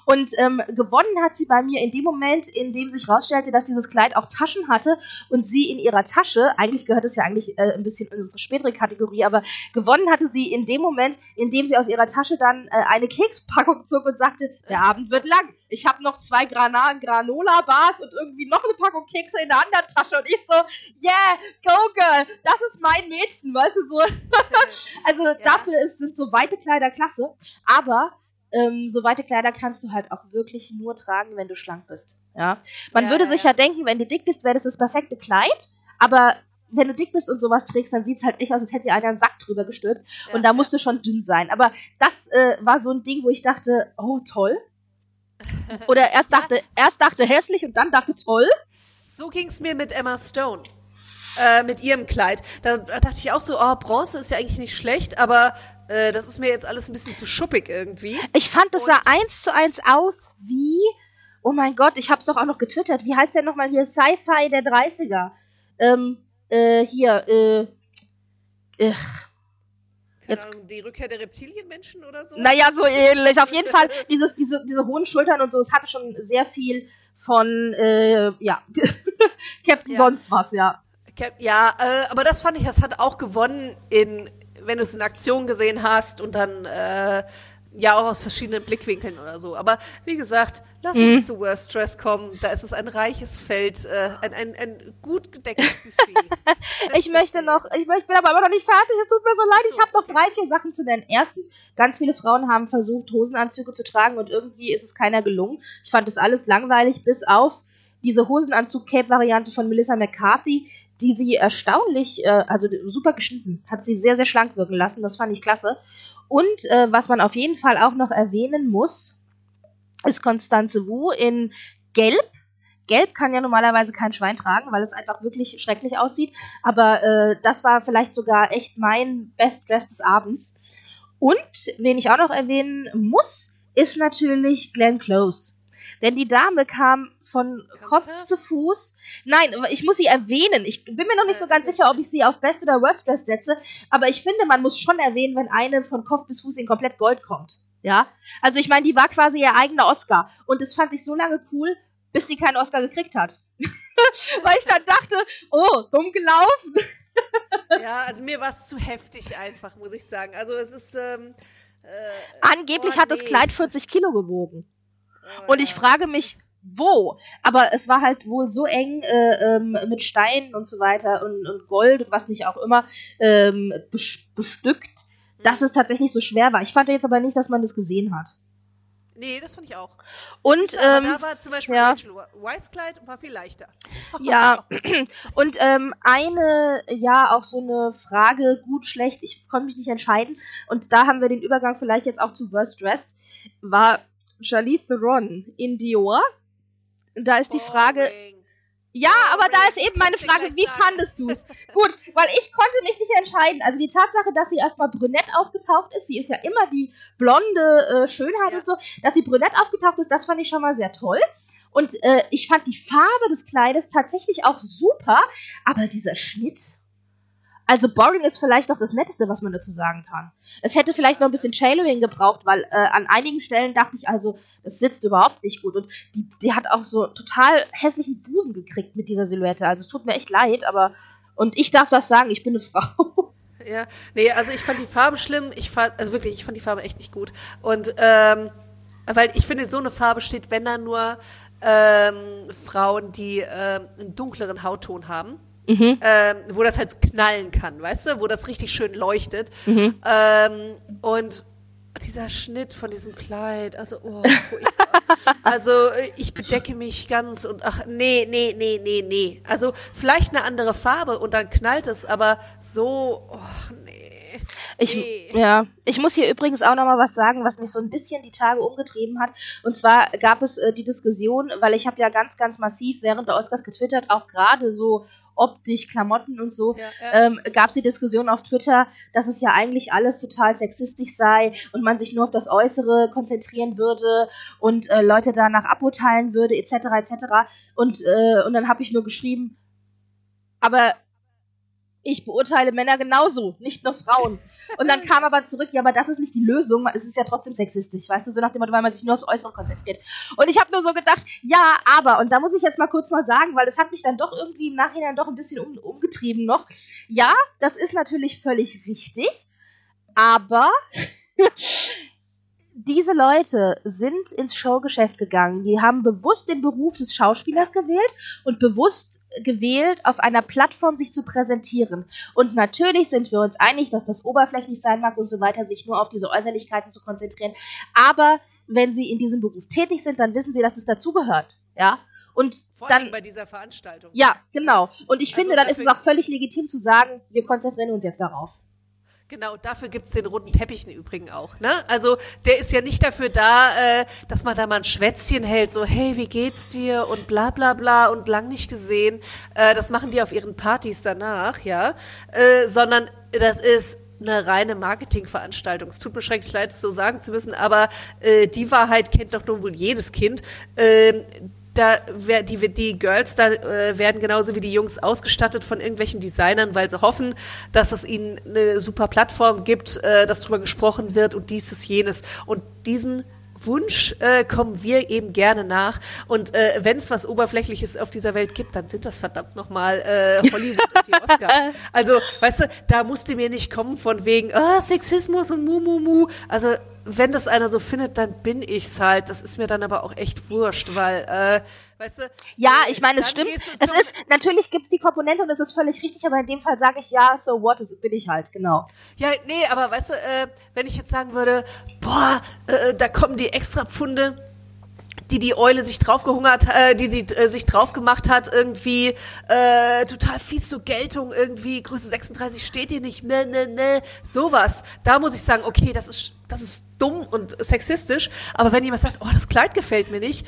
Speaker 1: Und ähm, gewonnen hat sie bei mir in dem Moment, in dem sich herausstellte, dass dieses Kleid auch Taschen hatte und sie in ihrer Tasche, eigentlich gehört es ja eigentlich äh, ein bisschen in unsere spätere Kategorie, aber gewonnen hatte sie in dem Moment, in dem sie aus ihrer Tasche dann äh, eine Kekspackung zog und sagte, der Abend wird lang. Ich habe noch zwei Grana Granola-Bars und irgendwie noch eine Packung Kekse in der anderen Tasche. Und ich so, yeah, go girl, das ist mein Mädchen, weißt du, so. also dafür ist, sind so weite Kleider klasse, aber ähm, so weite Kleider kannst du halt auch wirklich nur tragen, wenn du schlank bist. Ja? Man
Speaker 2: Ja,
Speaker 1: würde
Speaker 2: ja,
Speaker 1: sich
Speaker 2: ja.
Speaker 1: ja denken, wenn du dick bist, wäre das das perfekte Kleid, aber wenn du dick bist und sowas trägst, dann sieht's halt echt aus, als hätte dir einer einen Sack drüber gestülpt.
Speaker 2: Ja,
Speaker 1: und da
Speaker 2: ja.
Speaker 1: musst du schon dünn sein. Aber das äh, war so ein Ding, wo ich dachte, oh, toll. Oder erst
Speaker 2: Ja.
Speaker 1: dachte, erst dachte hässlich und dann dachte toll.
Speaker 2: So ging's mir mit Emma Stone. Äh, mit ihrem Kleid. Da, da dachte ich auch so, oh, Bronze ist ja eigentlich nicht schlecht, aber äh, das ist mir jetzt alles ein bisschen zu schuppig irgendwie.
Speaker 1: Ich fand, das sah
Speaker 2: Und-
Speaker 1: eins zu eins aus wie, oh mein Gott, ich hab's doch auch noch getwittert. Wie heißt der nochmal hier? Sci-Fi der 30er. Ähm, äh, hier, äh,
Speaker 2: Keine
Speaker 1: Jetzt-
Speaker 2: Ahnung, die Rückkehr der Reptilienmenschen oder so?
Speaker 1: naja, so ähnlich. Auf jeden Fall, dieses, diese, diese hohen Schultern und so, es hatte schon sehr viel von, äh, ja, Captain
Speaker 2: Ja.
Speaker 1: sonst was, ja.
Speaker 2: Cap- Ja, äh, aber das fand ich, das hat auch gewonnen in, wenn du es in Aktion gesehen hast und dann äh, ja auch aus verschiedenen Blickwinkeln oder so. Aber wie gesagt, lass
Speaker 1: Mhm.
Speaker 2: uns zu Worst Dress kommen. Da ist es ein reiches Feld, äh, ein, ein, ein gut gedecktes Buffet.
Speaker 1: Ich möchte noch, ich, ich bin aber immer noch nicht fertig, es tut mir so leid,
Speaker 2: so,
Speaker 1: ich habe noch drei, vier Sachen zu nennen. Erstens, ganz viele Frauen haben versucht, Hosenanzüge zu tragen und irgendwie ist es keiner gelungen. Ich fand das alles langweilig, bis auf diese Hosenanzug-Cape-Variante von Melissa McCarthy, die sie erstaunlich, äh, also super geschnitten, hat sie sehr, sehr schlank wirken lassen, das fand ich klasse. Und äh, was man auf jeden Fall auch noch erwähnen muss, ist Constanze Wu in Gelb. Gelb kann ja normalerweise kein Schwein tragen, weil es einfach wirklich schrecklich aussieht. Aber äh, das war vielleicht sogar echt mein Best Dress des Abends. Und wen ich auch noch erwähnen muss, ist natürlich Glenn Close. Denn die Dame kam von Kopf zu Fuß. Nein, ich muss sie erwähnen. Ich bin mir noch nicht so ganz sicher, ob ich sie auf Best oder Worst Dress setze. Aber ich finde, man muss schon erwähnen, wenn eine von Kopf bis Fuß in komplett Gold kommt. Ja? Also ich meine, die war quasi ihr eigener Oscar. Und das fand ich so lange cool, bis sie keinen Oscar gekriegt hat. Weil ich dann dachte, oh, dumm gelaufen.
Speaker 2: ja, also mir war es zu heftig einfach, muss ich sagen. Also es ist. Ähm, äh,
Speaker 1: Angeblich
Speaker 2: oh,
Speaker 1: hat das
Speaker 2: nee.
Speaker 1: Kleid 40 Kilo gewogen.
Speaker 2: Oh,
Speaker 1: Und ich
Speaker 2: ja.
Speaker 1: frage mich, wo? Aber es war halt wohl so eng äh, ähm, mit Steinen und so weiter und, und Gold und was nicht auch immer ähm, bes- bestückt, dass
Speaker 2: Mhm.
Speaker 1: es tatsächlich so schwer war. Ich fand jetzt aber nicht, dass man das gesehen hat.
Speaker 2: Nee, das fand ich auch.
Speaker 1: Und
Speaker 2: aber
Speaker 1: ähm,
Speaker 2: da war zum Beispiel
Speaker 1: ja.
Speaker 2: Rachel Weiss Kleid war viel leichter.
Speaker 1: Ja, und ähm, eine, ja, auch so eine Frage, gut, schlecht, ich konnte mich nicht entscheiden. Und da haben wir den Übergang vielleicht jetzt auch zu Worst Dressed, war Charlize Theron in Dior. Da ist die Frage,
Speaker 2: Boring.
Speaker 1: ja, aber da ist eben meine Frage, wie fandest du Gut, weil ich konnte mich nicht entscheiden. Also die Tatsache, dass sie erstmal brünett aufgetaucht ist, sie ist ja immer die blonde äh, Schönheit
Speaker 2: Ja.
Speaker 1: und so, dass sie brünett aufgetaucht ist, das fand ich schon mal sehr toll. Und äh, ich fand die Farbe des Kleides tatsächlich auch super, aber dieser Schnitt. Also boring ist vielleicht noch das Netteste, was man dazu sagen kann. Es hätte vielleicht noch ein bisschen Tailoring gebraucht, weil äh, an einigen Stellen dachte ich also, das sitzt überhaupt nicht gut. Und die, die hat auch so total hässlichen Busen gekriegt mit dieser Silhouette. Also es tut mir echt leid, aber und ich darf das sagen, ich bin eine Frau.
Speaker 2: Ja, nee, also ich fand die Farbe schlimm. Ich fand, also wirklich, ich fand die Farbe echt nicht gut. Und ähm, weil ich finde, so eine Farbe steht, wenn dann nur ähm, Frauen, die ähm, einen dunkleren Hautton haben.
Speaker 1: Mhm.
Speaker 2: Ähm, wo das halt knallen kann, weißt du, wo das richtig schön leuchtet.
Speaker 1: Mhm.
Speaker 2: Ähm, und dieser Schnitt von diesem Kleid, also oh, also äh, ich bedecke mich ganz und ach nee, nee, nee, nee, nee. Also vielleicht eine andere Farbe und dann knallt es, aber so, oh nee.
Speaker 1: Ich,
Speaker 2: Nee.
Speaker 1: ja, ich muss hier übrigens auch noch mal was sagen, was mich so ein bisschen die Tage umgetrieben hat. Und zwar gab es äh, die Diskussion, weil ich habe ja ganz, ganz massiv während der Oscars getwittert, auch gerade so optisch, Klamotten und so,
Speaker 2: Ja, ja.
Speaker 1: ähm, gab es die Diskussion auf Twitter, dass es ja eigentlich alles total sexistisch sei und man sich nur auf das Äußere konzentrieren würde und äh, Leute danach aburteilen würde, etc., etc. Und, äh, und dann habe ich nur geschrieben, aber ich beurteile Männer genauso, nicht nur Frauen. Und dann kam aber zurück, ja, aber das ist nicht die Lösung, es ist ja trotzdem sexistisch, weißt du, so nach dem Motto, weil man sich nur aufs Äußere konzentriert. Und ich habe nur so gedacht, ja, aber, und da muss ich jetzt mal kurz mal sagen, weil das hat mich dann doch irgendwie im Nachhinein doch ein bisschen um, umgetrieben noch. Ja, das ist natürlich völlig richtig, aber diese Leute sind ins Showgeschäft gegangen. Die haben bewusst den Beruf des Schauspielers gewählt und bewusst gewählt, auf einer Plattform sich zu präsentieren. Und natürlich sind wir uns einig, dass das oberflächlich sein mag und so weiter, sich nur auf diese Äußerlichkeiten zu konzentrieren. Aber wenn sie in diesem Beruf tätig sind, dann wissen sie, dass es dazugehört. Ja. Und
Speaker 2: Vor allem
Speaker 1: dann,
Speaker 2: bei dieser Veranstaltung.
Speaker 1: ja, genau. Und ich
Speaker 2: Also
Speaker 1: finde, dann ist es auch völlig legitim zu sagen, wir konzentrieren uns jetzt darauf.
Speaker 2: Genau, dafür gibt's den roten Teppich im Übrigen auch. Ne? Also der ist ja nicht dafür da, äh, dass man da mal ein Schwätzchen hält, so hey, wie geht's dir und bla bla bla und lang nicht gesehen. Äh, das machen die auf ihren Partys danach, ja. Äh, sondern das ist eine reine Marketingveranstaltung. Es tut mir schrecklich leid, es so sagen zu müssen, aber äh, die Wahrheit kennt doch nun wohl jedes Kind. Ähm, da die, die Girls da äh, werden genauso wie die Jungs ausgestattet von irgendwelchen Designern, weil sie hoffen, dass es ihnen eine super Plattform gibt, äh, dass drüber gesprochen wird und dieses, jenes. Und diesen Wunsch äh, kommen wir eben gerne nach. Und äh, wenn es was Oberflächliches auf dieser Welt gibt, dann sind das verdammt nochmal äh, Hollywood und die Oscars. Also, weißt du, da musste mir nicht kommen von wegen ah, Sexismus und mu, mu, mu. Also, wenn das einer so findet, dann bin ich's halt. Das ist mir dann aber auch echt wurscht, weil, äh, weißt du.
Speaker 1: Ja,
Speaker 2: äh,
Speaker 1: ich meine, es stimmt. Es ist, natürlich gibt es die Komponente und es ist völlig richtig, aber in dem Fall sage ich ja, so what, das bin ich halt, genau.
Speaker 2: Ja, nee, aber weißt du, äh, wenn ich jetzt sagen würde, boah, äh, da kommen die extra Pfunde, die die Eule sich draufgehungert, äh, die sie äh, sich drauf gemacht hat, irgendwie äh, total fies zur Geltung, irgendwie Größe 36 steht hier nicht, ne, ne, ne, sowas. Da muss ich sagen, okay, das ist das ist dumm und sexistisch, aber wenn jemand sagt, oh, das Kleid gefällt mir nicht,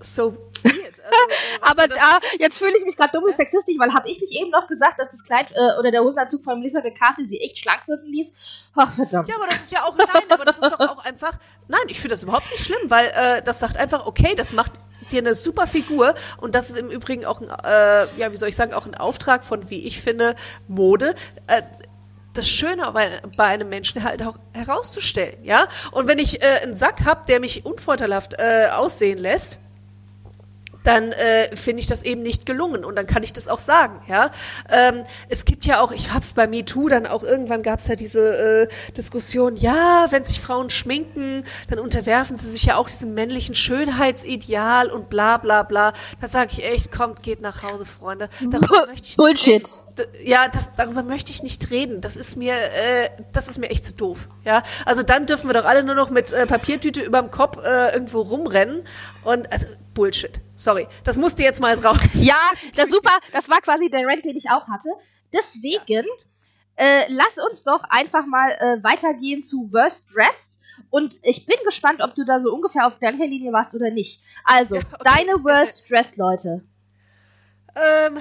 Speaker 2: so weird. Also, äh,
Speaker 1: Aber da, jetzt fühle ich mich gerade dumm und sexistisch, weil habe ich nicht eben noch gesagt, dass das Kleid äh, oder der Hosenanzug von Melissa McCarthy sie echt schlank wirken ließ? Ach, verdammt.
Speaker 2: Ja, aber das ist ja auch, nein, aber das ist doch auch einfach, nein, ich finde das überhaupt nicht schlimm, weil äh, das sagt einfach, okay, das macht dir eine super Figur und das ist im Übrigen auch ein, äh, ja, wie soll ich sagen, auch ein Auftrag von, wie ich finde, Mode. Äh, das Schöne bei, einem Menschen halt auch herauszustellen, ja. Und wenn ich äh, einen Sack hab, der mich unvorteilhaft äh, aussehen lässt, dann äh, finde ich das eben nicht gelungen und dann kann ich das auch sagen, ja. Ähm, es gibt ja auch, ich hab's bei MeToo, dann auch irgendwann gab's ja diese äh, Diskussion, ja, wenn sich Frauen schminken, dann unterwerfen sie sich ja auch diesem männlichen Schönheitsideal und bla bla bla. Da sage ich echt, kommt, geht nach Hause, Freunde.
Speaker 1: Darüber möchte ich Bullshit.
Speaker 2: Ja, das, darüber möchte ich nicht reden. Das ist mir, äh, das ist mir echt zu doof. Ja, also dann dürfen wir doch alle nur noch mit äh, Papiertüte überm Kopf äh, irgendwo rumrennen und also Bullshit. Sorry, das musste jetzt mal raus.
Speaker 1: Ja, das super. Das war quasi der Rant, den ich auch hatte. Deswegen äh, lass uns doch einfach mal äh, weitergehen zu Worst Dressed. Und ich bin gespannt, ob du da so ungefähr auf der Linie warst oder nicht. Also, ja, okay. deine Worst Dressed Leute.
Speaker 2: Ähm,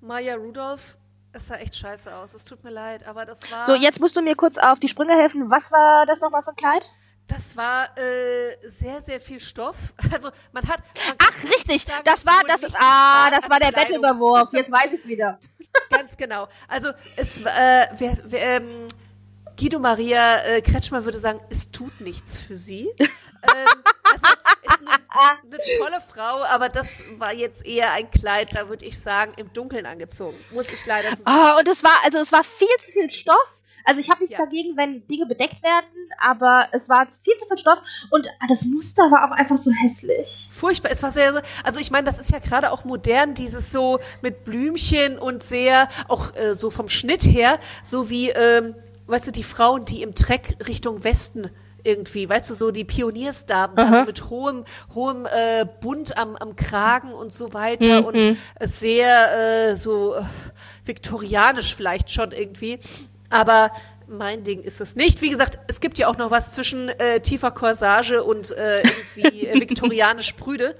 Speaker 2: Maya Rudolph. Es sah echt scheiße aus. Es tut mir leid, aber das war.
Speaker 1: So, jetzt musst du mir kurz auf die Sprünge helfen. Was war das nochmal für ein Kleid?
Speaker 2: Das war äh, sehr, sehr viel Stoff. Also man hat. Man
Speaker 1: Ach, richtig. Sagen, das war das. Ist, ah, das war der Bettüberwurf. Jetzt weiß ich es wieder.
Speaker 2: Ganz genau. Also es äh, wer, wer, ähm, Guido Maria äh, Kretschmer würde sagen, es tut nichts für sie. ähm, also ist eine, eine tolle Frau, aber das war jetzt eher ein Kleid, da würde ich sagen, im Dunkeln angezogen. Muss ich leider
Speaker 1: sagen. Oh, und es war, also es war viel zu viel Stoff. Also ich habe nichts ja. dagegen, wenn Dinge bedeckt werden, aber es war viel zu viel Stoff und das Muster war auch einfach so hässlich.
Speaker 2: Furchtbar, es war sehr, also ich meine, das ist ja gerade auch modern, dieses so mit Blümchen und sehr, auch äh, so vom Schnitt her, so wie, ähm, weißt du, die Frauen, die im Treck Richtung Westen irgendwie, weißt du, so die Pioniersdamen, also mit hohem, hohem äh, Bund am, am Kragen und so weiter mhm. und sehr äh, so äh, viktorianisch vielleicht schon irgendwie. Aber mein Ding ist es nicht. Wie gesagt, es gibt ja auch noch was zwischen äh, tiefer Corsage und äh, irgendwie äh, viktorianisch prüde.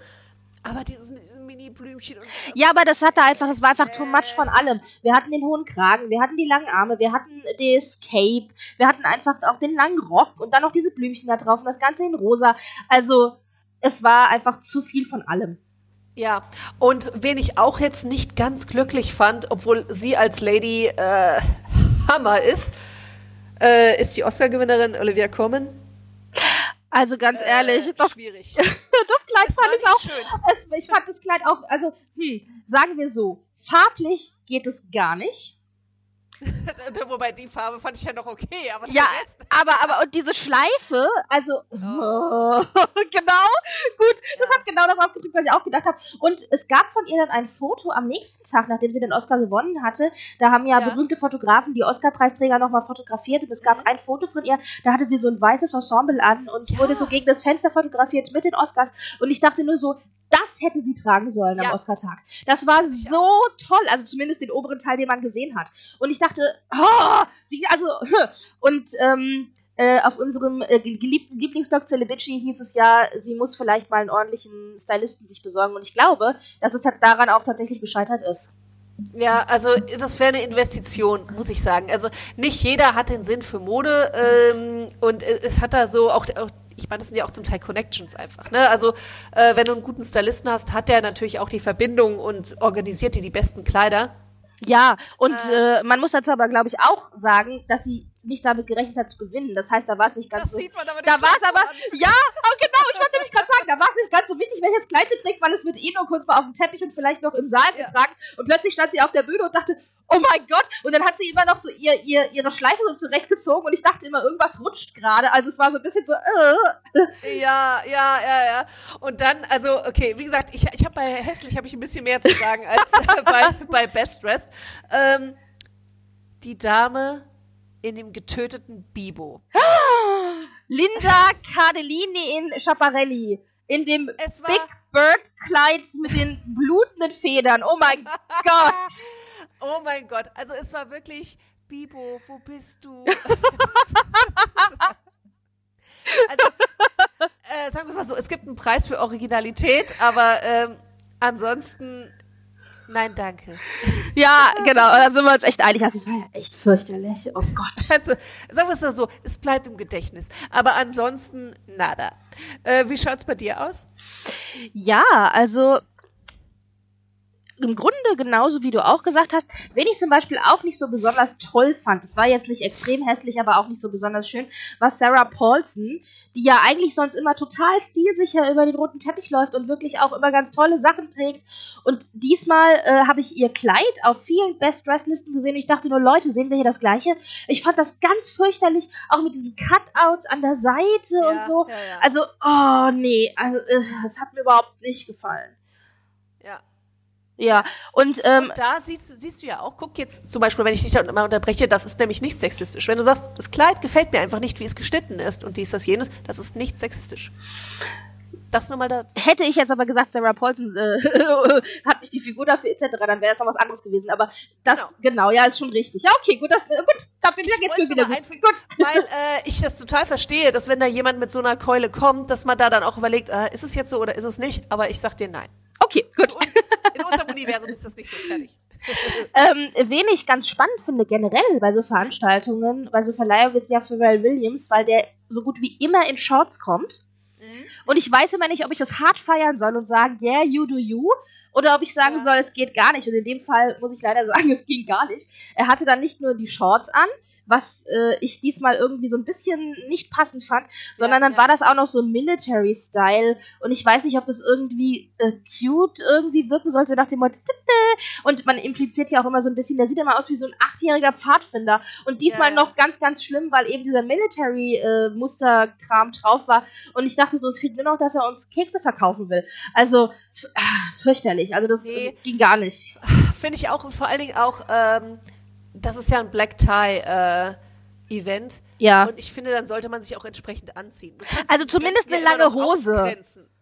Speaker 2: Aber dieses mit diesen Mini-Blümchen und so.
Speaker 1: Ja, aber das hatte einfach, es war einfach too much von allem. Wir hatten den hohen Kragen, wir hatten die langen Arme, wir hatten das Cape, wir hatten einfach auch den langen Rock und dann noch diese Blümchen da drauf und das Ganze in rosa. Also, es war einfach zu viel von allem.
Speaker 2: Ja, und wen ich auch jetzt nicht ganz glücklich fand, obwohl sie als Lady äh, Hammer ist, äh, ist die Oscar-Gewinnerin Olivia Colman.
Speaker 1: Also ganz ehrlich,
Speaker 2: äh, das, schwierig.
Speaker 1: das Kleid fand ich auch. Es, ich fand das Kleid auch, also hm, sagen wir so, farblich geht es gar nicht.
Speaker 2: Wobei die Farbe fand ich ja noch okay, aber
Speaker 1: ja, aber aber und diese Schleife, also oh. genau, gut, ja. das hat genau das ausgedrückt, was ich auch gedacht habe. Und es gab von ihr dann ein Foto am nächsten Tag, nachdem sie den Oscar gewonnen hatte. Da haben ja, ja. berühmte Fotografen die Oscar-Preisträger nochmal fotografiert und es gab mhm. ein Foto von ihr, da hatte sie so ein weißes Ensemble an und ja. wurde so gegen das Fenster fotografiert mit den Oscars. Und ich dachte nur so, das hätte sie tragen sollen am Oscar-Tag. Das war so toll, also zumindest den oberen Teil, den man gesehen hat. Und ich dachte, oh, sie, also, und ähm, äh, auf unserem äh, geliebten Lieblingsblog Celebici hieß es ja, sie muss vielleicht mal einen ordentlichen Stylisten sich besorgen. Und ich glaube, dass es daran auch tatsächlich gescheitert ist.
Speaker 2: Ja, also das wäre eine Investition, muss ich sagen. Also nicht jeder hat den Sinn für Mode ähm, und es hat da so auch, auch ich meine, das sind ja auch zum Teil Connections einfach. Ne? Also äh, wenn du einen guten Stylisten hast, hat der natürlich auch die Verbindung und organisiert dir die besten Kleider.
Speaker 1: Ja, und äh, äh man muss dazu aber, glaube ich, auch sagen, dass sie nicht damit gerechnet hat zu gewinnen. Das heißt, da war es nicht ganz
Speaker 2: das
Speaker 1: so.
Speaker 2: Sieht man aber
Speaker 1: da war es aber, ja, oh, genau, ich wollte nämlich gerade sagen, da war es nicht ganz so wichtig, welches Kleid sie trägt, weil es wird eh nur kurz mal auf dem Teppich und vielleicht noch im Saal ja. getragen. Und plötzlich stand sie auf der Bühne und dachte, oh mein Gott. Und dann hat sie immer noch so ihr, ihr, ihre Schleife so zurechtgezogen und ich dachte immer, irgendwas rutscht gerade. Also es war so ein bisschen so. Äh.
Speaker 2: Ja, ja, ja, ja. Und dann, also, okay, wie gesagt, ich, ich habe bei Hässlich habe ich ein bisschen mehr zu sagen als bei, bei Best Dressed. Ähm, die Dame in dem getöteten Bibo.
Speaker 1: Linda Cardellini in Schiaparelli. In dem Big Bird Kleid mit den blutenden Federn. Oh mein Gott.
Speaker 2: Oh mein Gott, also es war wirklich, Bibo, wo bist du? also, äh, sagen wir mal so, es gibt einen Preis für Originalität, aber ähm, ansonsten, nein, danke.
Speaker 1: Ja, genau, da sind wir uns echt einig. Also, es war ja echt fürchterlich. Oh Gott.
Speaker 2: Also, sagen wir es mal so, es bleibt im Gedächtnis. Aber ansonsten, nada. Äh, wie schaut's bei dir aus?
Speaker 1: Ja, also im Grunde genauso wie du auch gesagt hast, wen ich zum Beispiel auch nicht so besonders toll fand, das war jetzt nicht extrem hässlich, aber auch nicht so besonders schön, war Sarah Paulson, die ja eigentlich sonst immer total stilsicher über den roten Teppich läuft und wirklich auch immer ganz tolle Sachen trägt. Und diesmal äh, habe ich ihr Kleid auf vielen Best Dress Listen gesehen und ich dachte nur, Leute, sehen wir hier das Gleiche? Ich fand das ganz fürchterlich, auch mit diesen Cutouts an der Seite ja, und so. Ja, ja. Also, oh nee, also äh, das hat mir überhaupt nicht gefallen.
Speaker 2: Ja.
Speaker 1: Und, ähm,
Speaker 2: und da siehst, siehst du ja auch, guck jetzt zum Beispiel, wenn ich dich da mal unterbreche, das ist nämlich nicht sexistisch. Wenn du sagst, das Kleid gefällt mir einfach nicht, wie es geschnitten ist und dies, das, jenes, das ist nicht sexistisch. Das nur mal dazu.
Speaker 1: Hätte ich jetzt aber gesagt, Sarah Paulson äh, hat nicht die Figur dafür etc., dann wäre es noch was anderes gewesen. Aber das, genau, genau ja, ist schon richtig. Ja, okay, gut, das, äh, gut, da bin ich jetzt mir wieder gut. gut.
Speaker 2: Weil äh, ich das total verstehe, dass wenn da jemand mit so einer Keule kommt, dass man da dann auch überlegt, äh, ist es jetzt so oder ist es nicht? Aber ich sag dir nein.
Speaker 1: Okay, gut.
Speaker 2: Uns, in unserem Universum ist das nicht so fertig.
Speaker 1: ähm, wen ich ganz spannend finde, generell bei so Veranstaltungen, bei so Verleihungen ist ja Pharrell Williams, weil der so gut wie immer in Shorts kommt. Mhm. Und ich weiß immer nicht, ob ich das hart feiern soll und sagen, yeah, you do you, oder ob ich sagen ja. soll, es geht gar nicht. Und in dem Fall muss ich leider sagen, es ging gar nicht. Er hatte dann nicht nur die Shorts an, was äh, ich diesmal irgendwie so ein bisschen nicht passend fand, sondern ja, dann ja. war das auch noch so Military-Style und ich weiß nicht, ob das irgendwie äh, cute irgendwie wirken sollte nach dem Motto und man impliziert ja auch immer so ein bisschen, der sieht immer aus wie so ein achtjähriger Pfadfinder und diesmal ja. noch ganz, ganz schlimm, weil eben dieser Military-Musterkram äh, drauf war und ich dachte so, es fehlt nur noch, dass er uns Kekse verkaufen will. Also ah, fürchterlich, also das nee. ging gar nicht.
Speaker 2: Finde ich auch, vor allen Dingen auch ähm das ist ja ein Black Tie äh, Event.
Speaker 1: Ja.
Speaker 2: Und ich finde, dann sollte man sich auch entsprechend anziehen.
Speaker 1: Also zumindest eine lange Hose.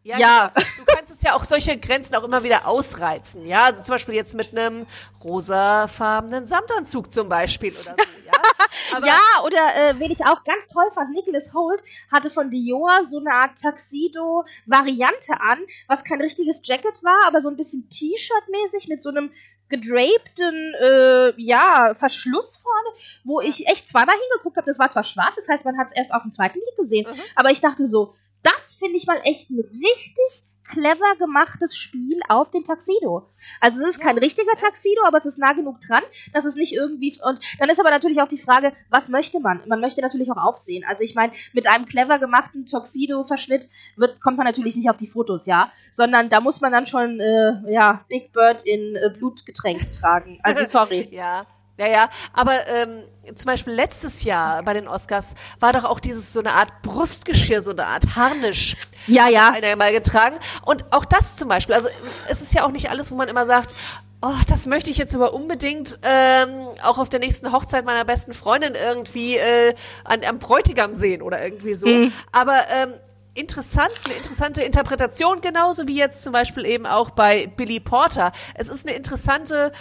Speaker 2: Ja, ja. Genau. Du kannst es ja auch solche Grenzen auch immer wieder ausreizen. Ja, also zum Beispiel jetzt mit einem rosafarbenen Samtanzug zum Beispiel oder so. Ja,
Speaker 1: Aber ja oder äh, wen ich auch ganz toll fand, Nicholas Holt hatte von Dior so eine Art Tuxedo-Variante an, was kein richtiges Jacket war, aber so ein bisschen T-Shirt-mäßig mit so einem gedrapten äh, ja, Verschluss vorne, wo ich echt zweimal hingeguckt habe. Das war zwar schwarz, das heißt, man hat es erst auf dem zweiten Blick gesehen, mhm. aber ich dachte so, das finde ich mal echt ein richtig clever gemachtes Spiel auf den Taxido. Also es ist kein richtiger Taxido, aber es ist nah genug dran, dass es nicht irgendwie und dann ist aber natürlich auch die Frage, was möchte man? Man möchte natürlich auch aufsehen. Also ich meine, mit einem clever gemachten Tuxedo Verschnitt wird kommt man natürlich nicht auf die Fotos, ja, sondern da muss man dann schon äh, ja Big Bird in äh, Blut getränkt tragen. Also sorry.
Speaker 2: ja. Ja, ja, aber ähm, zum Beispiel letztes Jahr bei den Oscars war doch auch dieses so eine Art Brustgeschirr, so eine Art Harnisch.
Speaker 1: Ja, ja.
Speaker 2: Einer mal getragen. Und auch das zum Beispiel, also es ist ja auch nicht alles, wo man immer sagt, oh, das möchte ich jetzt aber unbedingt ähm, auch auf der nächsten Hochzeit meiner besten Freundin irgendwie äh, an, am Bräutigam sehen oder irgendwie so. Mhm. Aber ähm, interessant, eine interessante Interpretation, genauso wie jetzt zum Beispiel eben auch bei Billy Porter. Es ist eine interessante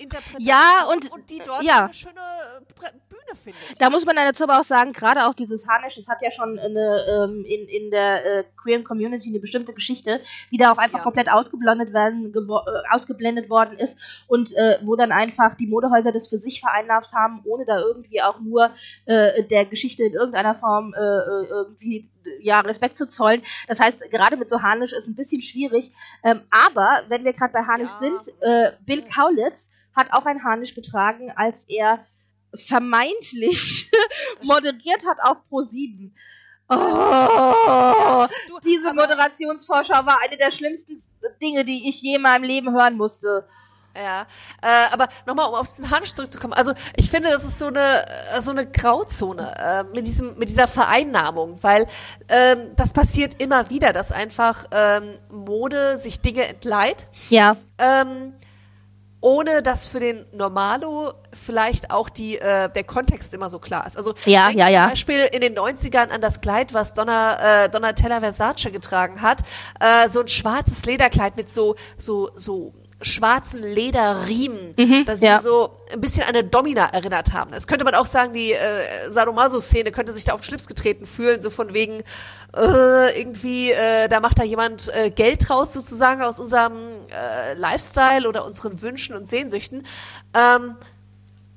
Speaker 2: Interpretation
Speaker 1: ja, und,
Speaker 2: und die dort
Speaker 1: ja.
Speaker 2: eine schöne äh, Bühne findet.
Speaker 1: Da muss man dazu aber auch sagen, gerade auch dieses Harnisch, das hat ja schon eine, ähm, in, in der äh, queeren Community eine bestimmte Geschichte, die da auch einfach ja. komplett ausgeblendet werden, äh, ausgeblendet worden ist und äh, wo dann einfach die Modehäuser das für sich vereinnahmt haben, ohne da irgendwie auch nur äh, der Geschichte in irgendeiner Form irgendwie ja, Respekt zu zollen. Das heißt, gerade mit so Harnisch ist ein bisschen schwierig. Ähm, aber wenn wir gerade bei Harnisch ja. sind, äh, Bill Kaulitz hat auch ein Harnisch getragen, als er vermeintlich moderiert hat auf Pro7. Oh, ja, du, diese Moderationsvorschau war eine der schlimmsten Dinge, die ich je in meinem Leben hören musste.
Speaker 2: Ja, äh, aber nochmal, um auf diesen Harnisch zurückzukommen. Also ich finde, das ist so eine äh, so eine Grauzone äh, mit diesem mit dieser Vereinnahmung, weil ähm, das passiert immer wieder, dass einfach ähm, Mode sich Dinge entleiht.
Speaker 1: Ja.
Speaker 2: Ähm, ohne dass für den Normalo vielleicht auch die, äh, der Kontext immer so klar ist. Also
Speaker 1: ja, ja, ja.
Speaker 2: zum Beispiel in den 90ern an das Kleid, was Donna, äh, Donatella Versace getragen hat, äh, so ein schwarzes Lederkleid mit so, so, so schwarzen Lederriemen, mhm, dass ja. sie so ein bisschen an eine Domina erinnert haben. Das könnte man auch sagen, die äh, Sadomaso-Szene könnte sich da auf den Schlips getreten fühlen, so von wegen äh, irgendwie, äh, da macht da jemand äh, Geld draus sozusagen aus unserem äh, Lifestyle oder unseren Wünschen und Sehnsüchten. Ähm,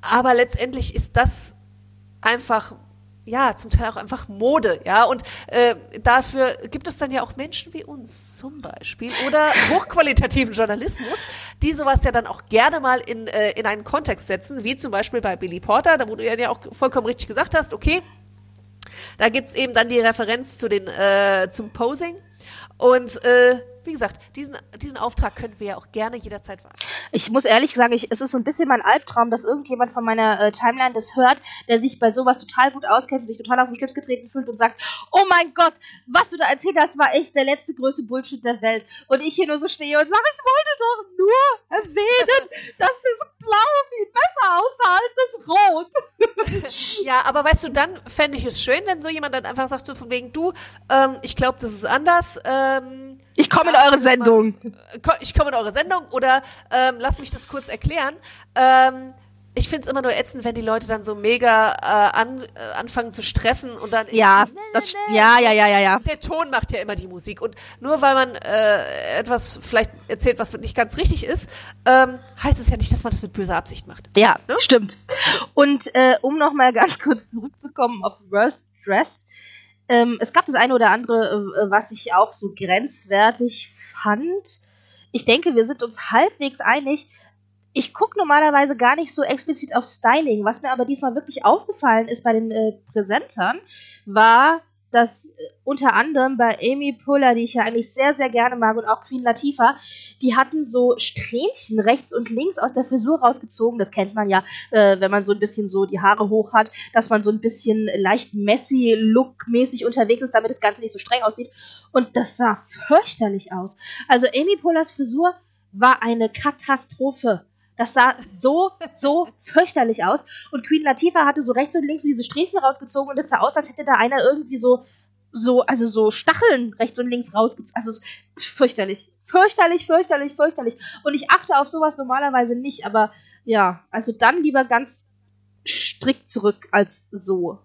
Speaker 2: aber letztendlich ist das einfach ja, zum Teil auch einfach Mode, ja. Und äh, dafür gibt es dann ja auch Menschen wie uns zum Beispiel oder hochqualitativen Journalismus, die sowas ja dann auch gerne mal in, äh, in einen Kontext setzen, wie zum Beispiel bei Billy Porter, da wo du ja auch vollkommen richtig gesagt hast, okay, da gibt's eben dann die Referenz zu den, äh, zum Posing. Und äh, wie gesagt, diesen, diesen Auftrag können wir ja auch gerne jederzeit warten.
Speaker 1: Ich muss ehrlich sagen, ich, es ist so ein bisschen mein Albtraum, dass irgendjemand von meiner äh, Timeline das hört, der sich bei sowas total gut auskennt, sich total auf den Schlips getreten fühlt und sagt, oh mein Gott, was du da erzählt hast, war echt der letzte größte Bullshit der Welt. Und ich hier nur so stehe und sage, ich wollte doch nur erwähnen, dass das Blau viel besser aussah als das Rot.
Speaker 2: ja, aber weißt du, dann fände ich es schön, wenn so jemand dann einfach sagt, so von wegen, du, ähm, ich glaube, das ist anders, ähm,
Speaker 1: ich komme in eure Sendung.
Speaker 2: Ich komme in eure Sendung oder ähm, lass mich das kurz erklären. Ähm, ich finde es immer nur ätzend, wenn die Leute dann so mega äh, an, äh, anfangen zu stressen und dann
Speaker 1: ja, das, ja, ja, ja, ja, ja.
Speaker 2: Der Ton macht ja immer die Musik und nur weil man äh, etwas vielleicht erzählt, was nicht ganz richtig ist, ähm, heißt es ja nicht, dass man das mit böser Absicht macht.
Speaker 1: Ja, ne? stimmt. Und äh, um noch mal ganz kurz zurückzukommen auf Worst Dressed, ähm, es gab das eine oder andere, äh, was ich auch so grenzwertig fand. Ich denke, wir sind uns halbwegs einig. Ich gucke normalerweise gar nicht so explizit auf Styling. Was mir aber diesmal wirklich aufgefallen ist bei den äh, Präsentern, war dass äh, unter anderem bei Amy Puller, die ich ja eigentlich sehr, sehr gerne mag, und auch Queen Latifah, die hatten so Strähnchen rechts und links aus der Frisur rausgezogen. Das kennt man ja, äh, wenn man so ein bisschen so die Haare hoch hat, dass man so ein bisschen leicht messy, look-mäßig unterwegs ist, damit das Ganze nicht so streng aussieht. Und das sah fürchterlich aus. Also Amy Pullers Frisur war eine Katastrophe. Das sah so, so fürchterlich aus. Und Queen Latifah hatte so rechts und links so diese Strähnchen rausgezogen und es sah aus, als hätte da einer irgendwie so, so, also so Stacheln rechts und links rausgezogen. Also fürchterlich. Fürchterlich, fürchterlich, fürchterlich. Und ich achte auf sowas normalerweise nicht, aber ja, also dann lieber ganz strikt zurück als so.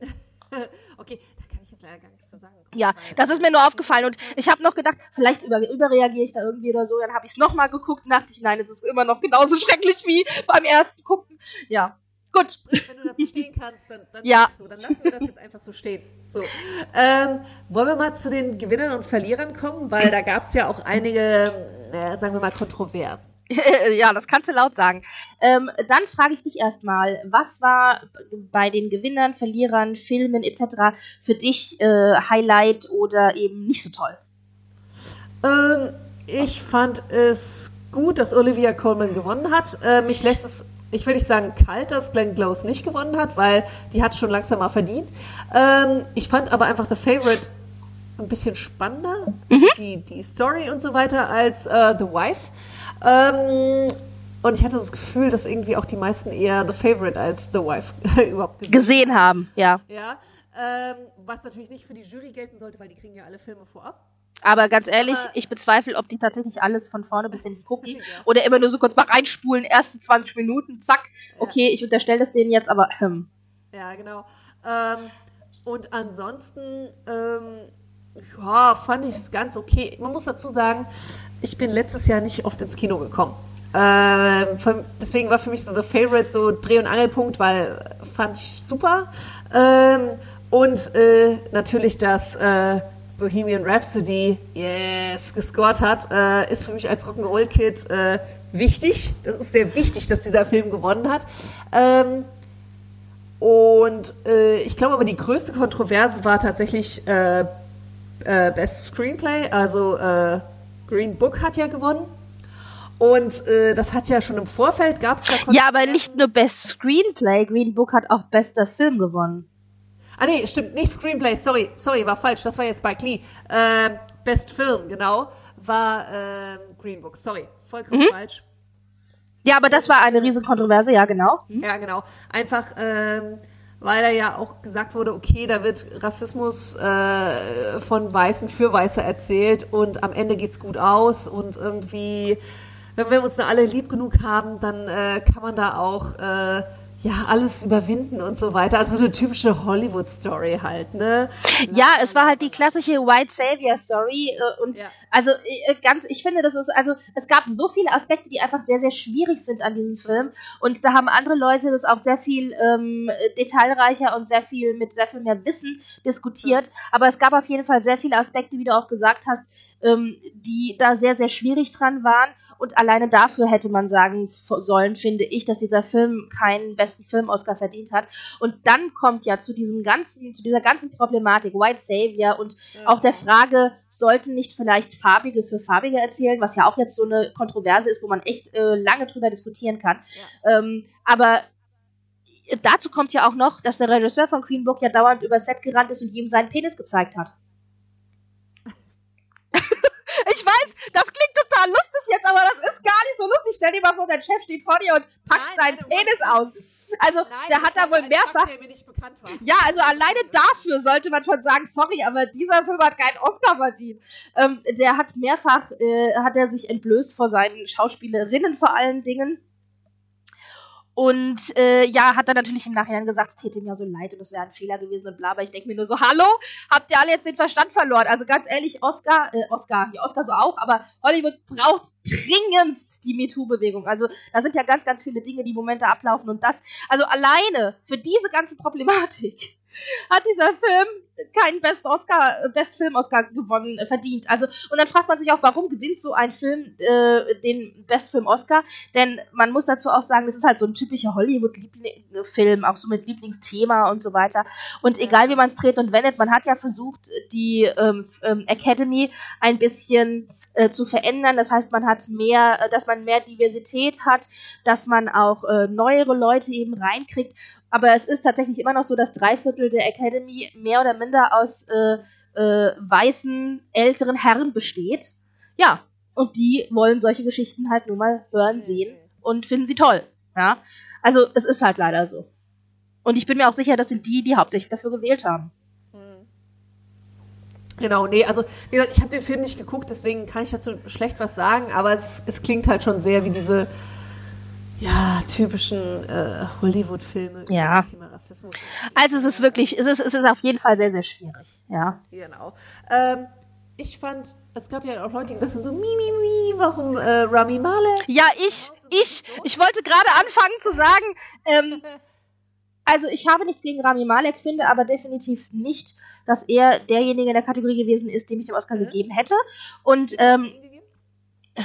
Speaker 2: okay, da kann ich jetzt leider gar nichts zu sagen.
Speaker 1: Ja, das ist mir nur aufgefallen und ich habe noch gedacht, vielleicht über, überreagiere ich da irgendwie oder so. Dann habe ich es nochmal geguckt und dachte ich, nein, es ist immer noch genauso schrecklich wie beim ersten Gucken. Ja, gut.
Speaker 2: Wenn du dazu stehen kannst, dann, dann ja. so. Dann lassen wir das jetzt einfach so stehen. So. Ähm, wollen wir mal zu den Gewinnern und Verlierern kommen? Weil da gab es ja auch einige, äh, sagen wir mal, Kontroversen.
Speaker 1: ja, das kannst du laut sagen. Ähm, dann frage ich dich erstmal, was war bei den Gewinnern, Verlierern, Filmen etc. für dich äh, Highlight oder eben nicht so toll?
Speaker 2: Ähm, ich fand es gut, dass Olivia Colman gewonnen hat. Äh, mich lässt es, ich will nicht sagen kalt, dass Glenn Close nicht gewonnen hat, weil die hat es schon langsam mal verdient. Ähm, ich fand aber einfach The Favorite ein bisschen spannender, mhm. die, die Story und so weiter, als äh, The Wife. Ähm, und ich hatte das Gefühl, dass irgendwie auch die meisten eher The Favorite als The Wife überhaupt
Speaker 1: gesehen, gesehen haben. Ja.
Speaker 2: Ja. Ähm, was natürlich nicht für die Jury gelten sollte, weil die kriegen ja alle Filme vorab.
Speaker 1: Aber ganz ehrlich, Aber ich bezweifle, ob die tatsächlich alles von vorne bis hinten gucken. Ja. Oder immer nur so kurz mal reinspulen, erste 20 Minuten, zack. Okay, ja. ich unterstelle das denen jetzt, aber. Hm.
Speaker 2: Ja, genau. Ähm, und ansonsten, ähm, ja, fand ich es ganz okay. Man muss dazu sagen, ich bin letztes Jahr nicht oft ins Kino gekommen. Ähm, von, deswegen war für mich so The Favorite so Dreh- und Angelpunkt, weil fand ich super. Ähm, und äh, natürlich, dass äh, Bohemian Rhapsody yes gescored hat, äh, ist für mich als Rock'n'Roll-Kid äh, wichtig. Das ist sehr wichtig, dass dieser Film gewonnen hat. Ähm, und äh, ich glaube aber die größte Kontroverse war tatsächlich äh, äh, Best Screenplay, also äh, Green Book hat ja gewonnen. Und äh, das hat ja schon im Vorfeld gab es da
Speaker 1: Ja, aber nicht nur Best Screenplay, Green Book hat auch bester Film gewonnen.
Speaker 2: Ah nee, stimmt, nicht Screenplay, sorry, sorry, war falsch, das war jetzt Spike Lee. Äh, Best Film, genau, war äh, Green Book, sorry, vollkommen mhm. falsch.
Speaker 1: Ja, aber das war eine riesen Kontroverse, ja, genau.
Speaker 2: Mhm. Ja, genau. Einfach, ähm, weil da ja auch gesagt wurde, okay, da wird Rassismus äh, von Weißen für Weiße erzählt und am Ende geht's gut aus und irgendwie, wenn wir uns da alle lieb genug haben, dann äh, kann man da auch äh, ja, alles überwinden und so weiter. Also eine typische Hollywood-Story halt, ne?
Speaker 1: Ja, es war halt die klassische White Savior-Story äh, und ja. also äh, ganz, ich finde, das ist, also es gab so viele Aspekte, die einfach sehr, sehr schwierig sind an diesem Film und da haben andere Leute das auch sehr viel ähm, detailreicher und sehr viel mit sehr viel mehr Wissen diskutiert, aber es gab auf jeden Fall sehr viele Aspekte, wie du auch gesagt hast, ähm, die da sehr, sehr schwierig dran waren und alleine dafür hätte man sagen sollen, finde ich, dass dieser Film keinen besten Film-Oscar verdient hat. Und dann kommt ja zu diesem ganzen, zu dieser ganzen Problematik White Savior und ja. auch der Frage, sollten nicht vielleicht Farbige für Farbige erzählen, was ja auch jetzt so eine Kontroverse ist, wo man echt äh, lange drüber diskutieren kann. Ja. Ähm, aber dazu kommt ja auch noch, dass der Regisseur von Green Book ja dauernd über Set gerannt ist und ihm seinen Penis gezeigt hat. Ich weiß, das klingt total lustig jetzt, aber das ist gar nicht so lustig. Stell dir mal vor, dein Chef steht vor dir und packt nein, seinen nein, Penis aus. Also, nein, der hat da wohl mehrfach. Fakt, ja, also alleine dafür sollte man schon sagen, sorry, aber dieser Film hat keinen Oscar verdient. Ähm, der hat mehrfach, äh, hat er sich entblößt vor seinen Schauspielerinnen vor allen Dingen. Und äh, ja, hat dann natürlich im Nachhinein gesagt, es täte mir so leid und es wäre ein Fehler gewesen und bla, aber ich denke mir nur so, hallo, habt ihr alle jetzt den Verstand verloren? Also ganz ehrlich, Oscar, äh, Oscar, ja, Oscar so auch, aber Hollywood braucht dringendst die MeToo-Bewegung. Also da sind ja ganz, ganz viele Dinge, die im Moment da ablaufen und das, also alleine für diese ganze Problematik hat dieser Film keinen Best Oscar, Best Film Oscar gewonnen, äh, verdient. Also, und dann fragt man sich auch, warum gewinnt so ein Film äh, den Best Film Oscar? Denn man muss dazu auch sagen, das ist halt so ein typischer Hollywood-Film, auch so mit Lieblingsthema und so weiter. Und egal wie man es dreht und wendet, man hat ja versucht, die ähm, ähm, Academy ein bisschen äh, zu verändern. Das heißt, man hat mehr, äh, dass man mehr Diversität hat, dass man auch äh, neuere Leute eben reinkriegt. Aber es ist tatsächlich immer noch so, dass drei Viertel der Academy mehr oder minder aus äh, äh, weißen, älteren Herren besteht. Ja, und die wollen solche Geschichten halt nur mal hören, sehen und finden sie toll. Ja, also es ist halt leider so. Und ich bin mir auch sicher, das sind die, die hauptsächlich dafür gewählt haben. Hm.
Speaker 2: Genau, nee, also wie gesagt, ich habe den Film nicht geguckt, deswegen kann ich dazu schlecht was sagen, aber es, es klingt halt schon sehr wie diese ja, typischen äh, Hollywood-Filme
Speaker 1: ja. das Thema Rassismus. Also es ist wirklich, es ist, es ist auf jeden Fall sehr, sehr schwierig, ja.
Speaker 2: Genau. Ähm, ich fand, es gab ja auch Leute, die gesagt haben so, mi, mi, mi, warum äh, Rami Malek?
Speaker 1: Ja, ich, ich, ich wollte gerade anfangen zu sagen, ähm, also ich habe nichts gegen Rami Malek, finde aber definitiv nicht, dass er derjenige in der Kategorie gewesen ist, dem ich den Oscar mhm. gegeben hätte. Und, ähm,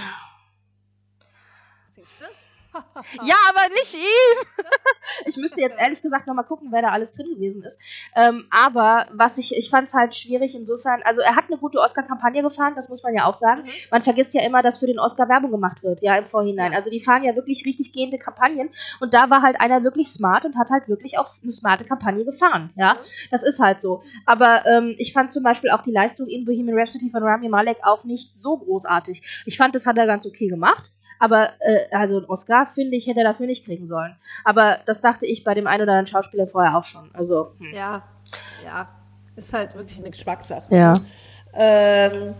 Speaker 1: ja, aber nicht ihm. ich müsste jetzt ehrlich gesagt nochmal gucken, wer da alles drin gewesen ist. Ähm, aber was ich, ich fand es halt schwierig insofern, also er hat eine gute Oscar-Kampagne gefahren, das muss man ja auch sagen. Mhm. Man vergisst ja immer, dass für den Oscar Werbung gemacht wird, ja, im Vorhinein. Ja. Also die fahren ja wirklich richtig gehende Kampagnen und da war halt einer wirklich smart und hat halt wirklich auch eine smarte Kampagne gefahren, ja. Mhm. Das ist halt so. Aber ähm, ich fand zum Beispiel auch die Leistung in Bohemian Rhapsody von Rami Malek auch nicht so großartig. Ich fand, das hat er ganz okay gemacht. Aber äh, also einen Oscar, finde ich, hätte er dafür nicht kriegen sollen. Aber das dachte ich bei dem einen oder anderen Schauspieler vorher auch schon. Also,
Speaker 2: hm. Ja, ja. Ist halt wirklich eine Geschmackssache.
Speaker 1: Ja.
Speaker 2: Ähm,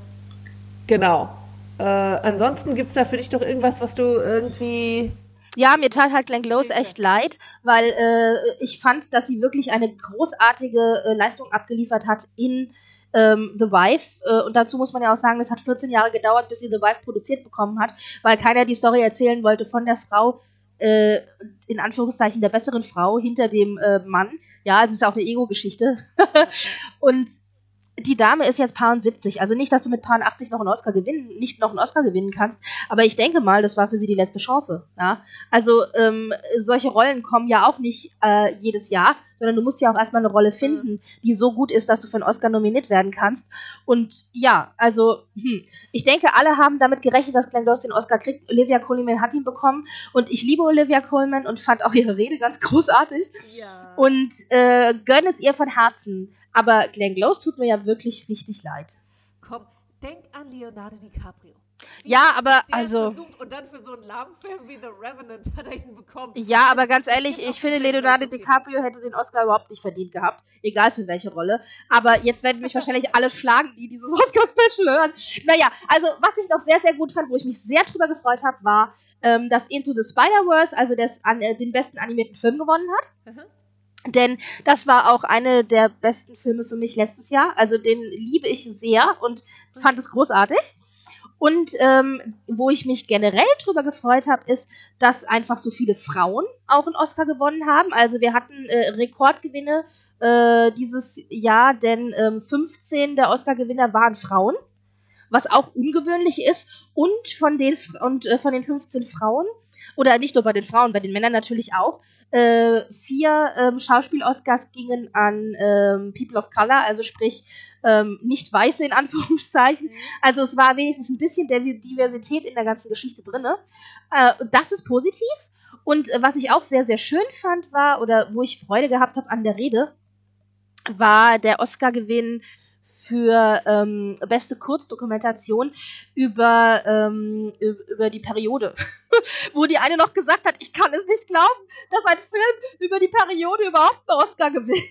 Speaker 2: genau. Äh, ansonsten gibt es da für dich doch irgendwas, was du irgendwie
Speaker 1: ja, mir tat halt Glenn Close echt leid, weil äh, ich fand, dass sie wirklich eine großartige äh, Leistung abgeliefert hat in ähm, The Wife. Äh, und dazu muss man ja auch sagen, es hat 14 Jahre gedauert, bis sie The Wife produziert bekommen hat, weil keiner die Story erzählen wollte von der Frau, äh, in Anführungszeichen der besseren Frau hinter dem äh, Mann. Ja, es ist auch eine Ego-Geschichte. und die Dame ist jetzt Paar 70, also nicht, dass du mit Paar 80 noch einen Oscar gewinnen, nicht noch einen Oscar gewinnen kannst, aber ich denke mal, das war für sie die letzte Chance. Ja? Also ähm, solche Rollen kommen ja auch nicht äh, jedes Jahr, sondern du musst ja auch erstmal eine Rolle finden, die so gut ist, dass du für einen Oscar nominiert werden kannst. Und ja, also hm, ich denke, alle haben damit gerechnet, dass Glenn Close den Oscar kriegt. Olivia Colman hat ihn bekommen und ich liebe Olivia Colman und fand auch ihre Rede ganz großartig ja. und äh, gönne es ihr von Herzen. Aber Glenn Close tut mir ja wirklich richtig leid.
Speaker 2: Komm, denk an Leonardo DiCaprio.
Speaker 1: ja, aber also.
Speaker 2: und dann für so einen lahmen Film wie The Revenant hat er ihn bekommen.
Speaker 1: Ja, aber ganz ehrlich, ich finde, Leonardo DiCaprio hätte den Oscar überhaupt nicht verdient gehabt. Egal für welche Rolle. Aber jetzt werden mich wahrscheinlich alle schlagen, die dieses Oscar-Special hören. Naja, also, was ich noch sehr, sehr gut fand, wo ich mich sehr drüber gefreut habe, war, ähm, dass Into the Spider-Verse, also das, an, äh, den besten animierten Film gewonnen hat. Mhm. Denn das war auch eine der besten Filme für mich letztes Jahr. Also den liebe ich sehr und fand es großartig. Und ähm, wo ich mich generell drüber gefreut habe, ist, dass einfach so viele Frauen auch einen Oscar gewonnen haben. Also wir hatten äh, Rekordgewinne äh, dieses Jahr, denn ähm, 15 der Oscar-Gewinner waren Frauen, was auch ungewöhnlich ist. Und von den, und, äh, von den 15 Frauen, oder nicht nur bei den Frauen, bei den Männern natürlich auch, äh, vier ähm, Schauspiel-Oscars gingen an ähm, People of Color, also sprich ähm, nicht weiße in Anführungszeichen. Mhm. Also es war wenigstens ein bisschen der Diversität in der ganzen Geschichte drin. Äh, das ist positiv. Und äh, was ich auch sehr, sehr schön fand, war, oder wo ich Freude gehabt habe an der Rede, war der Oscar-Gewinn für ähm, beste Kurzdokumentation über, ähm, über die Periode. Wo die eine noch gesagt hat, ich kann es nicht glauben, dass ein Film über die Periode überhaupt einen Oscar gewinnt.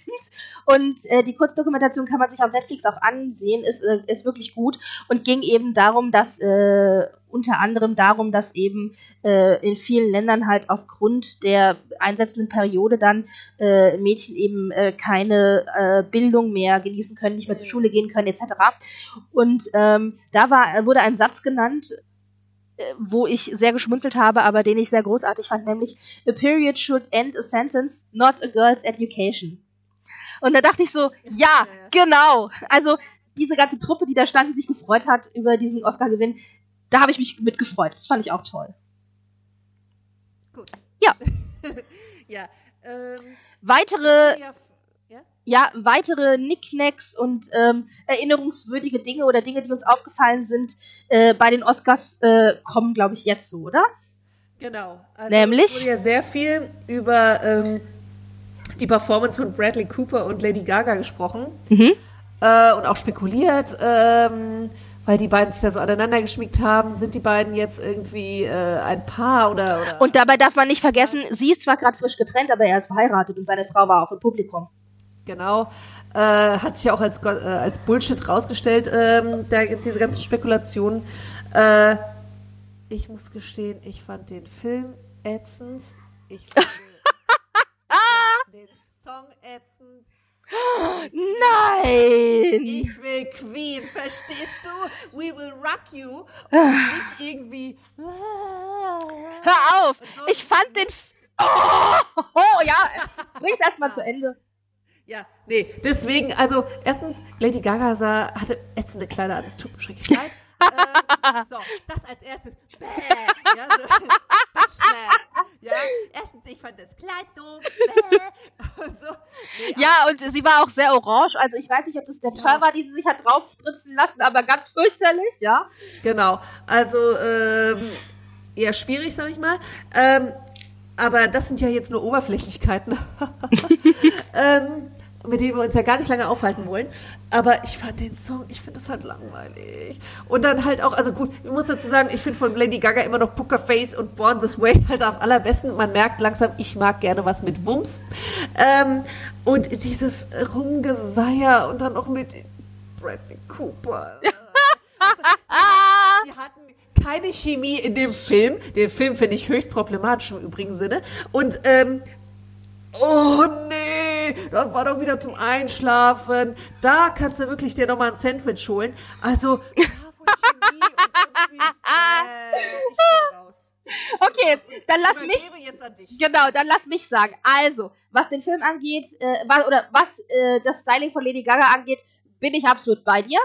Speaker 1: Und äh, die Kurzdokumentation kann man sich auf Netflix auch ansehen, ist, äh, ist wirklich gut und ging eben darum, dass äh, unter anderem darum, dass eben äh, in vielen Ländern halt aufgrund der einsetzenden Periode dann äh, Mädchen eben äh, keine Bildung mehr genießen können, nicht mehr zur Schule gehen können, etc. Und ähm, da war, wurde ein Satz genannt, wo ich sehr geschmunzelt habe, aber den ich sehr großartig fand, nämlich A period should end a sentence, not a girl's education. Und da dachte ich so, ja, genau. Also diese ganze Truppe, die da stand und sich gefreut hat über diesen Oscar-Gewinn, da habe ich mich mitgefreut. Das fand ich auch toll.
Speaker 2: Gut.
Speaker 1: Ja.
Speaker 2: ja. Ähm,
Speaker 1: weitere, ja, ja, weitere Nicknacks und ähm, erinnerungswürdige Dinge oder Dinge, die uns aufgefallen sind äh, bei den Oscars, äh, kommen, glaube ich, jetzt so, oder?
Speaker 2: Genau.
Speaker 1: Also Nämlich? Es
Speaker 2: wurde ja sehr viel über ähm, die Performance von Bradley Cooper und Lady Gaga gesprochen. Mhm. Äh, und auch spekuliert. Ähm, weil die beiden sich da so aneinander geschmiegt haben, sind die beiden jetzt irgendwie äh, ein Paar oder, oder.
Speaker 1: Und dabei darf man nicht vergessen, sie ist zwar gerade frisch getrennt, aber er ist verheiratet und seine Frau war auch im Publikum.
Speaker 2: Genau. Äh, hat sich ja auch als, äh, als Bullshit rausgestellt, ähm, der, diese ganzen Spekulationen. Äh, ich muss gestehen, ich fand den Film ätzend. Ich fand den Song ätzend.
Speaker 1: Nein!
Speaker 2: Ich will Queen, verstehst du? We will rock you. Und nicht irgendwie.
Speaker 1: Hör auf! So ich fand den. Oh, oh ja, bring's erstmal zu Ende.
Speaker 2: Ja, nee, deswegen, also erstens, Lady Gaga sah, hatte ätzende Kleider an, es tut mir schrecklich leid. ähm, so, das als erstes. Bäh, ja, so, ja, erstens, ich fand das Kleid doof. Bäh,
Speaker 1: und so. Nee, ja, und sie war auch sehr orange. Also ich weiß nicht, ob das der ja. war, die sie sich hat draufspritzen lassen, aber ganz fürchterlich, ja.
Speaker 2: Genau. Also ähm, eher schwierig, sag ich mal. Ähm, aber das sind ja jetzt nur Oberflächlichkeiten. ähm, mit denen wir uns ja gar nicht lange aufhalten wollen. Aber ich fand den Song, ich finde das halt langweilig. Und dann halt auch, also gut, ich muss dazu sagen, ich finde von Lady Gaga immer noch Poker Face und Born This Way halt am allerbesten. Man merkt langsam, ich mag gerne was mit Wumms. Ähm, und dieses Rumgeseier und dann auch mit Bradley Cooper. also, die, die hatten keine Chemie in dem Film. Den Film finde ich höchst problematisch im übrigen Sinne. Und ähm, Oh nee, das war doch wieder zum Einschlafen. Da kannst du wirklich dir nochmal ein Sandwich holen. Also, von Chemie und
Speaker 1: äh, ich raus. Okay, dann lass mich. Genau, dann lass mich sagen. Also, was den Film angeht, äh, was, oder was äh, das Styling von Lady Gaga angeht, bin ich absolut bei dir.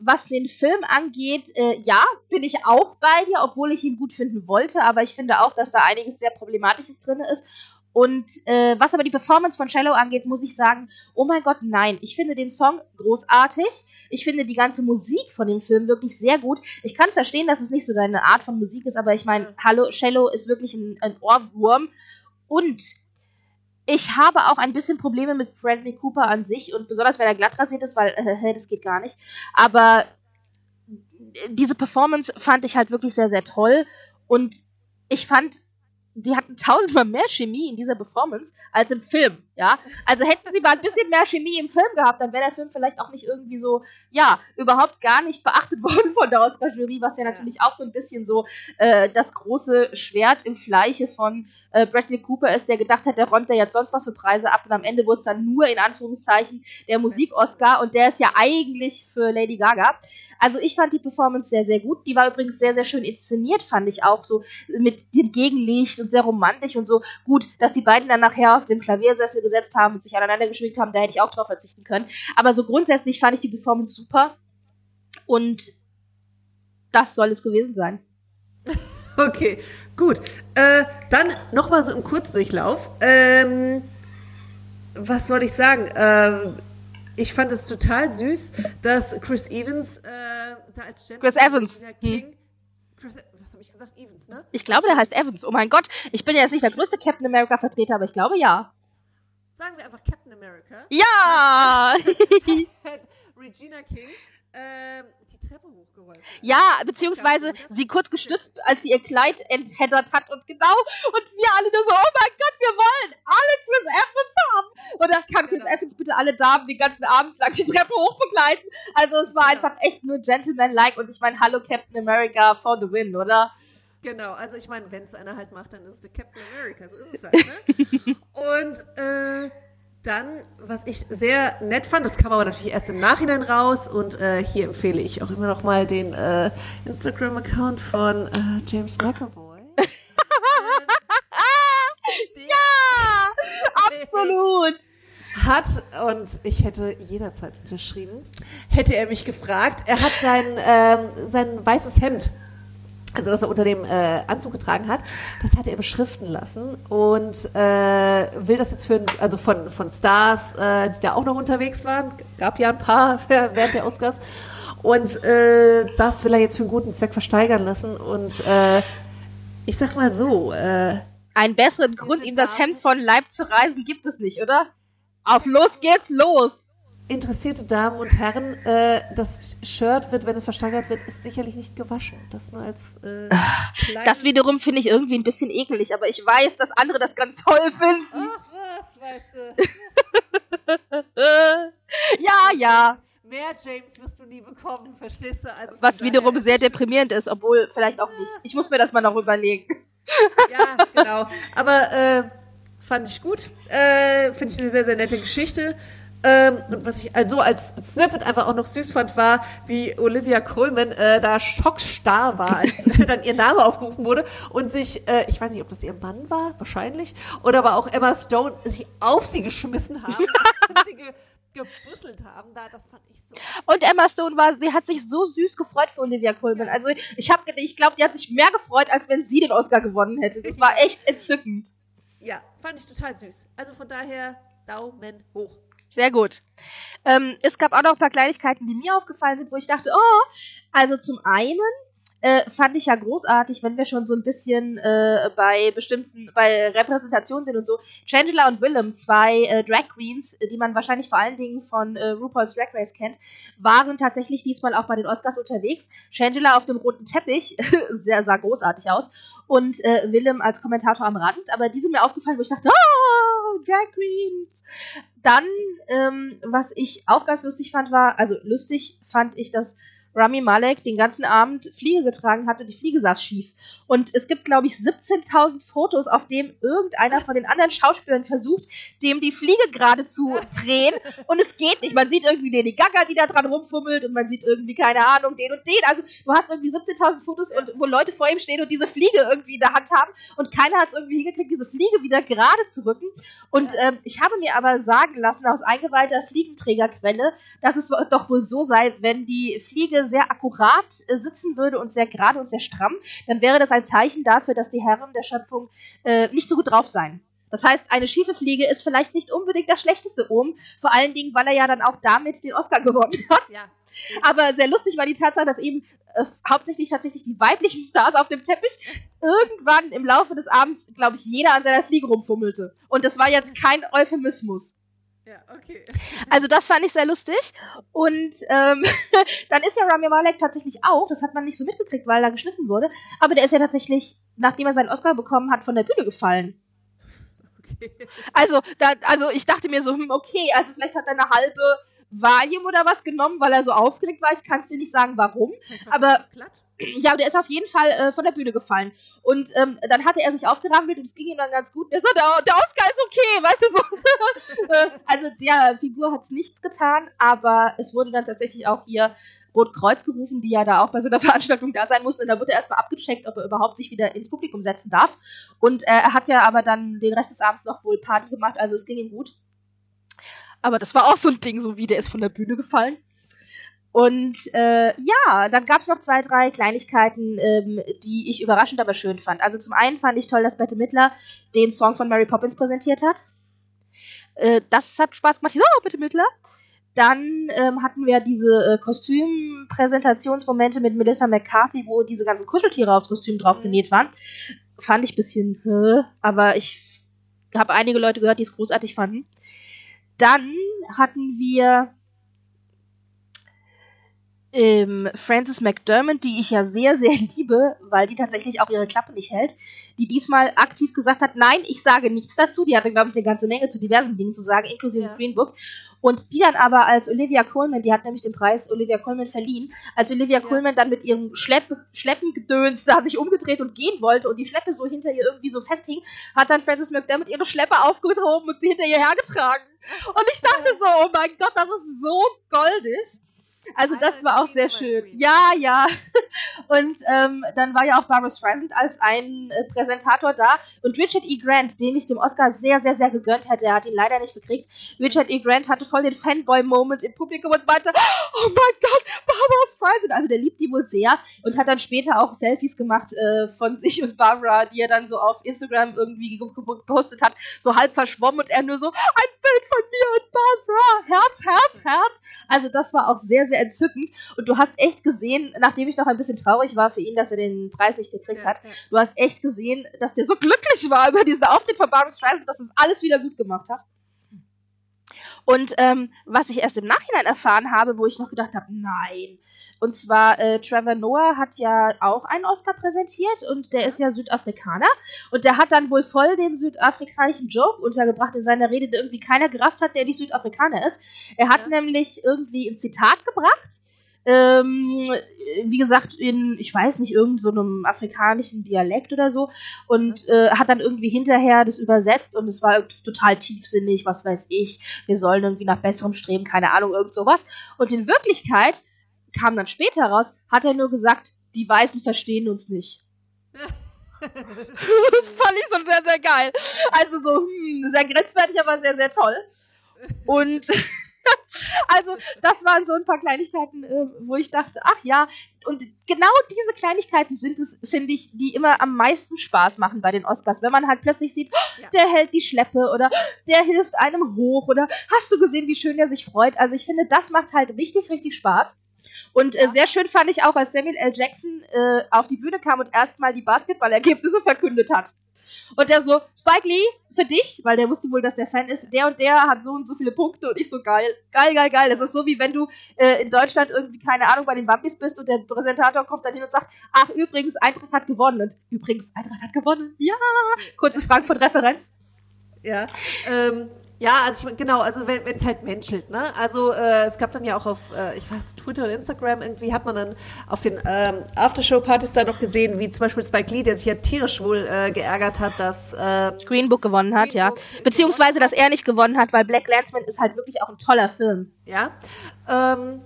Speaker 1: Was den Film angeht, äh, ja, bin ich auch bei dir, obwohl ich ihn gut finden wollte, aber ich finde auch, dass da einiges sehr Problematisches drin ist. Und äh, was aber die Performance von Shallow angeht, muss ich sagen, oh mein Gott, nein. Ich finde den Song großartig. Ich finde die ganze Musik von dem Film wirklich sehr gut. Ich kann verstehen, dass es nicht so deine Art von Musik ist, aber ich meine, Hallo, Shallow ist wirklich ein, ein Ohrwurm. Und ich habe auch ein bisschen Probleme mit Bradley Cooper an sich und besonders wenn er glatt rasiert ist, weil äh, das geht gar nicht. Aber diese Performance fand ich halt wirklich sehr, sehr toll. Und ich fand, die hatten tausendmal mehr Chemie in dieser Performance als im Film, ja. Also hätten sie mal ein bisschen mehr Chemie im Film gehabt, dann wäre der Film vielleicht auch nicht irgendwie so, ja, überhaupt gar nicht beachtet worden von der Oscar-Jury, was ja, ja, natürlich auch so ein bisschen so äh, das große Schwert im Fleiche von äh, Bradley Cooper ist, der gedacht hat, der räumt da jetzt sonst was für Preise ab und am Ende wurde es dann nur in Anführungszeichen der Musik-Oscar und der ist ja eigentlich für Lady Gaga. Also ich fand die Performance sehr, sehr gut. Die war übrigens sehr, sehr schön inszeniert, fand ich auch so mit dem Gegenlicht und sehr romantisch und so. Gut, dass die beiden dann nachher auf dem Klaviersessel gesetzt haben und sich aneinander geschwingt haben, da hätte ich auch drauf verzichten können. Aber so grundsätzlich fand ich die Performance super und das soll es gewesen sein.
Speaker 2: Okay, gut. Äh, dann nochmal so im Kurzdurchlauf. Ähm, was soll ich sagen? Ähm, ich fand es total süß, dass Chris Evans äh, da als
Speaker 1: Chris Evans. King,
Speaker 2: Chris, was habe ich gesagt? Evans, ne?
Speaker 1: Ich glaube, der heißt Evans. Oh mein Gott, ich bin ja jetzt nicht der größte Captain America-Vertreter, aber ich glaube ja.
Speaker 2: Sagen wir einfach Captain America.
Speaker 1: Ja!
Speaker 2: Regina King ähm, die Treppe hochgeholfen.
Speaker 1: Ja, beziehungsweise sie kurz gestützt, als sie ihr Kleid entheddert hat und genau. Und wir alle nur so, oh mein Gott, wir wollen alle Chris Evans haben. Und dann kann Chris genau. Evans bitte alle Damen den ganzen Abend lang die Treppe hochbegleiten. Also es war genau. einfach echt nur Gentleman-like. Und ich meine, hallo Captain America for the win, oder?
Speaker 2: Genau, also ich meine, wenn es einer halt macht, dann ist es der Captain America, so ist es halt, ne? und äh, dann, was ich sehr nett fand, das kam aber natürlich erst im Nachhinein raus und äh, hier empfehle ich auch immer noch mal den äh, Instagram-Account von äh, James McAvoy.
Speaker 1: ja, absolut.
Speaker 2: Hat, und ich hätte jederzeit unterschrieben, hätte er mich gefragt, er hat sein, ähm, sein weißes Hemd also das er unter dem äh, Anzug getragen hat, das hat er beschriften lassen und äh, will das jetzt für, also von, von Stars, äh, die da auch noch unterwegs waren, gab ja ein paar während der Oscars und äh, das will er jetzt für einen guten Zweck versteigern lassen und äh, ich sag mal so, äh,
Speaker 1: einen besseren Grund, ihm das Hemd von Leib zu reisen, gibt es nicht, oder? Auf los geht's los!
Speaker 2: Interessierte Damen und Herren, äh, das Shirt wird, wenn es versteigert wird, ist sicherlich nicht gewaschen. Das nur als äh,
Speaker 1: Das wiederum finde ich irgendwie ein bisschen ekelig, aber ich weiß, dass andere das ganz toll finden.
Speaker 2: Ach was, weißt
Speaker 1: du. ja, ja.
Speaker 2: Mehr James wirst du nie bekommen, verstehst du? Also
Speaker 1: Was wiederum sehr deprimierend ist, obwohl vielleicht auch nicht. Ich muss mir das mal noch überlegen.
Speaker 2: ja, genau. Aber äh, fand ich gut. Äh, Finde ich eine sehr, sehr nette Geschichte. Ähm, und was ich also als Snippet einfach auch noch süß fand, war, wie Olivia Colman äh, da schockstarr war, als dann ihr Name aufgerufen wurde und sich, äh, ich weiß nicht, ob das ihr Mann war, wahrscheinlich, oder aber auch Emma Stone sich auf sie geschmissen haben und sie ge gebusselt haben. Da, das fand ich so.
Speaker 1: Und Emma Stone war, sie hat sich so süß gefreut für Olivia Colman. Ja. Also ich habe, ich glaube, die hat sich mehr gefreut, als wenn sie den Oscar gewonnen hätte. Das war echt entzückend.
Speaker 2: Ja, fand ich total süß. Also von daher Daumen hoch.
Speaker 1: Sehr gut. Ähm, es gab auch noch ein paar Kleinigkeiten, die mir aufgefallen sind, wo ich dachte, oh, also zum einen äh, fand ich ja großartig, wenn wir schon so ein bisschen äh, bei bestimmten, bei Repräsentationen sind und so. Chandler und Willem, zwei äh, Drag Queens, die man wahrscheinlich vor allen Dingen von äh, RuPaul's Drag Race kennt, waren tatsächlich diesmal auch bei den Oscars unterwegs. Chandler auf dem roten Teppich, sehr, sah großartig aus, und äh, Willem als Kommentator am Rand. Aber die sind mir aufgefallen, wo ich dachte, oh, Drag Queens. Dann, ähm, was ich auch ganz lustig fand, war, also lustig fand ich, dass Rami Malek den ganzen Abend Fliege getragen hat und die Fliege saß schief. Und es gibt, glaube ich, 17.000 Fotos, auf dem irgendeiner von den anderen Schauspielern versucht, dem die Fliege gerade zu drehen. Und es geht nicht. Man sieht irgendwie Lady Gaga, die da dran rumfummelt und man sieht irgendwie, keine Ahnung, den und den. Also du hast irgendwie 17.000 Fotos, und, wo Leute vor ihm stehen und diese Fliege irgendwie in der Hand haben. Und keiner hat es irgendwie hingekriegt, diese Fliege wieder gerade zu rücken. Und ähm, ich habe mir aber sagen lassen aus eingeweihter Fliegenträgerquelle, dass es doch wohl so sei, wenn die Fliege sehr akkurat äh, sitzen würde und sehr gerade und sehr stramm, dann wäre das ein Zeichen dafür, dass die Herren der Schöpfung äh, nicht so gut drauf seien. Das heißt, eine schiefe Fliege ist vielleicht nicht unbedingt das schlechteste oben, vor allen Dingen, weil er ja dann auch damit den Oscar gewonnen hat. Ja. Aber sehr lustig war die Tatsache, dass eben äh, hauptsächlich tatsächlich die weiblichen Stars auf dem Teppich irgendwann im Laufe des Abends, glaube ich, jeder an seiner Fliege rumfummelte. Und das war jetzt kein Euphemismus. Ja, okay. Also das fand ich sehr lustig. Und ähm, dann ist ja Rami Malek tatsächlich auch, das hat man nicht so mitgekriegt, weil da geschnitten wurde, aber der ist ja tatsächlich, nachdem er seinen Oscar bekommen hat, von der Bühne gefallen. Okay. Also, da, also ich dachte mir so, hm, okay, also vielleicht hat er eine halbe Valium oder was genommen, weil er so aufgeregt war. Ich kann es dir nicht sagen, warum. Aber ja, der ist auf jeden Fall äh, von der Bühne gefallen. Und ähm, dann hatte er sich aufgerammelt und es ging ihm dann ganz gut. Der so, der, der Oscar ist okay, weißt du so. Äh, also der Figur hat es nichts getan, aber es wurde dann tatsächlich auch hier Rotkreuz gerufen, die ja da auch bei so einer Veranstaltung da sein mussten. Und da wurde er erstmal abgecheckt, ob er überhaupt sich wieder ins Publikum setzen darf. Und äh, er hat ja aber dann den Rest des Abends noch wohl Party gemacht, also es ging ihm gut. Aber das war auch so ein Ding, so wie der ist von der Bühne gefallen. Und äh, ja, dann gab es noch zwei, drei Kleinigkeiten, ähm, die ich überraschend, aber schön fand. Also zum einen fand ich toll, dass Bette Midler den Song von Mary Poppins präsentiert hat. Äh, das hat Spaß gemacht. So, oh, Bette Midler. Dann ähm, hatten wir diese äh, Kostümpräsentationsmomente mit Melissa McCarthy, wo diese ganzen Kuscheltiere aufs Kostüm drauf genäht waren. Fand ich ein bisschen, hä, aber ich habe einige Leute gehört, die es großartig fanden. Dann hatten wir ähm, Frances McDermott, die ich ja sehr, sehr liebe, weil die tatsächlich auch ihre Klappe nicht hält, die diesmal aktiv gesagt hat, nein, ich sage nichts dazu. Die hatte, glaube ich, eine ganze Menge zu diversen Dingen zu sagen, inklusive ja. Green Book. Und die dann aber als Olivia Colman, die hat nämlich den Preis Olivia Colman verliehen, als Olivia ja. Colman dann mit ihrem Schlepp, Schleppengedöns da sich umgedreht und gehen wollte und die Schleppe so hinter ihr irgendwie so festhing, hat dann Frances McDermott ihre Schleppe aufgehoben und sie hinter ihr hergetragen. Und ich dachte so, oh mein Gott, das ist so goldig. Also das war auch sehr schön. Ja, ja. Und ähm, dann war ja auch Barbara Streisand als ein äh, Präsentator da. Und Richard E. Grant, den ich dem Oscar sehr, sehr, sehr gegönnt hätte, er hat ihn leider nicht gekriegt. Richard E. Grant hatte voll den Fanboy-Moment im Publikum und meinte, oh mein Gott, Barbara Streisand. Also der liebt die wohl sehr und hat dann später auch Selfies gemacht äh, von sich und Barbara, die er dann so auf Instagram irgendwie gepostet hat, so halb verschwommen und er nur so, ein Bild von mir und Barbara, Herz, Herz, Herz. Also das war auch sehr, sehr entzückend. Und du hast echt gesehen, nachdem ich noch ein bisschen traurig war für ihn, dass er den Preis nicht gekriegt hat, ja. du hast echt gesehen, dass der so glücklich war über diesen Auftritt von Barbara Streisand, dass es alles wieder gut gemacht hat. Und ähm, was ich erst im Nachhinein erfahren habe, wo ich noch gedacht habe, nein. Und zwar, äh, Trevor Noah hat ja auch einen Oscar präsentiert und der ist ja Südafrikaner. Und der hat dann wohl voll den südafrikanischen Joke untergebracht in seiner Rede, der irgendwie keiner gerafft hat, der nicht Südafrikaner ist. Er hat ja. nämlich irgendwie ein Zitat gebracht. Ähm, wie gesagt, in, ich weiß nicht, irgendeinem so afrikanischen Dialekt oder so und äh, hat dann irgendwie hinterher das übersetzt und es war total tiefsinnig, was weiß ich, wir sollen irgendwie nach besserem streben, keine Ahnung, irgend sowas. Und in Wirklichkeit kam dann später raus, hat er nur gesagt, die Weißen verstehen uns nicht. das fand ich so sehr, sehr geil. Also so, hm, sehr grenzwertig, aber sehr, sehr toll. Und also, das waren so ein paar Kleinigkeiten, äh, wo ich dachte, ach ja, und genau diese Kleinigkeiten sind es, finde ich, die immer am meisten Spaß machen bei den Oscars. Wenn man halt plötzlich sieht, ja. der hält die Schleppe oder der hilft einem hoch oder hast du gesehen, wie schön er sich freut. Also ich finde, das macht halt richtig, richtig Spaß. Und äh, sehr schön fand ich auch, als Samuel L. Jackson äh, auf die Bühne kam und erstmal die Basketballergebnisse verkündet hat. Und der so, Spike Lee, für dich, weil der wusste wohl, dass der Fan ist, der und der hat so und so viele Punkte und ich so geil, geil, geil, geil. Das ist so wie wenn du äh, in Deutschland irgendwie, keine Ahnung, bei den Bambis bist und der Präsentator kommt dann hin und sagt, ach übrigens, Eintracht hat gewonnen. Und übrigens, Eintracht hat gewonnen. Ja. Kurze Frankfurt-Referenz.
Speaker 2: Ja. Ähm, ja, also ich genau, also wenn es halt menschelt, ne? Also äh, es gab dann ja auch auf, äh, ich weiß, Twitter und Instagram irgendwie hat man dann auf den ähm, Aftershow-Partys da noch gesehen, wie zum Beispiel Spike Lee, der sich ja tierisch wohl äh, geärgert hat, dass ähm,
Speaker 1: Green Book gewonnen hat, Green ja. Book Beziehungsweise, dass er nicht gewonnen hat, weil Black Landsman ist halt wirklich auch ein toller Film.
Speaker 2: Ja. Ähm,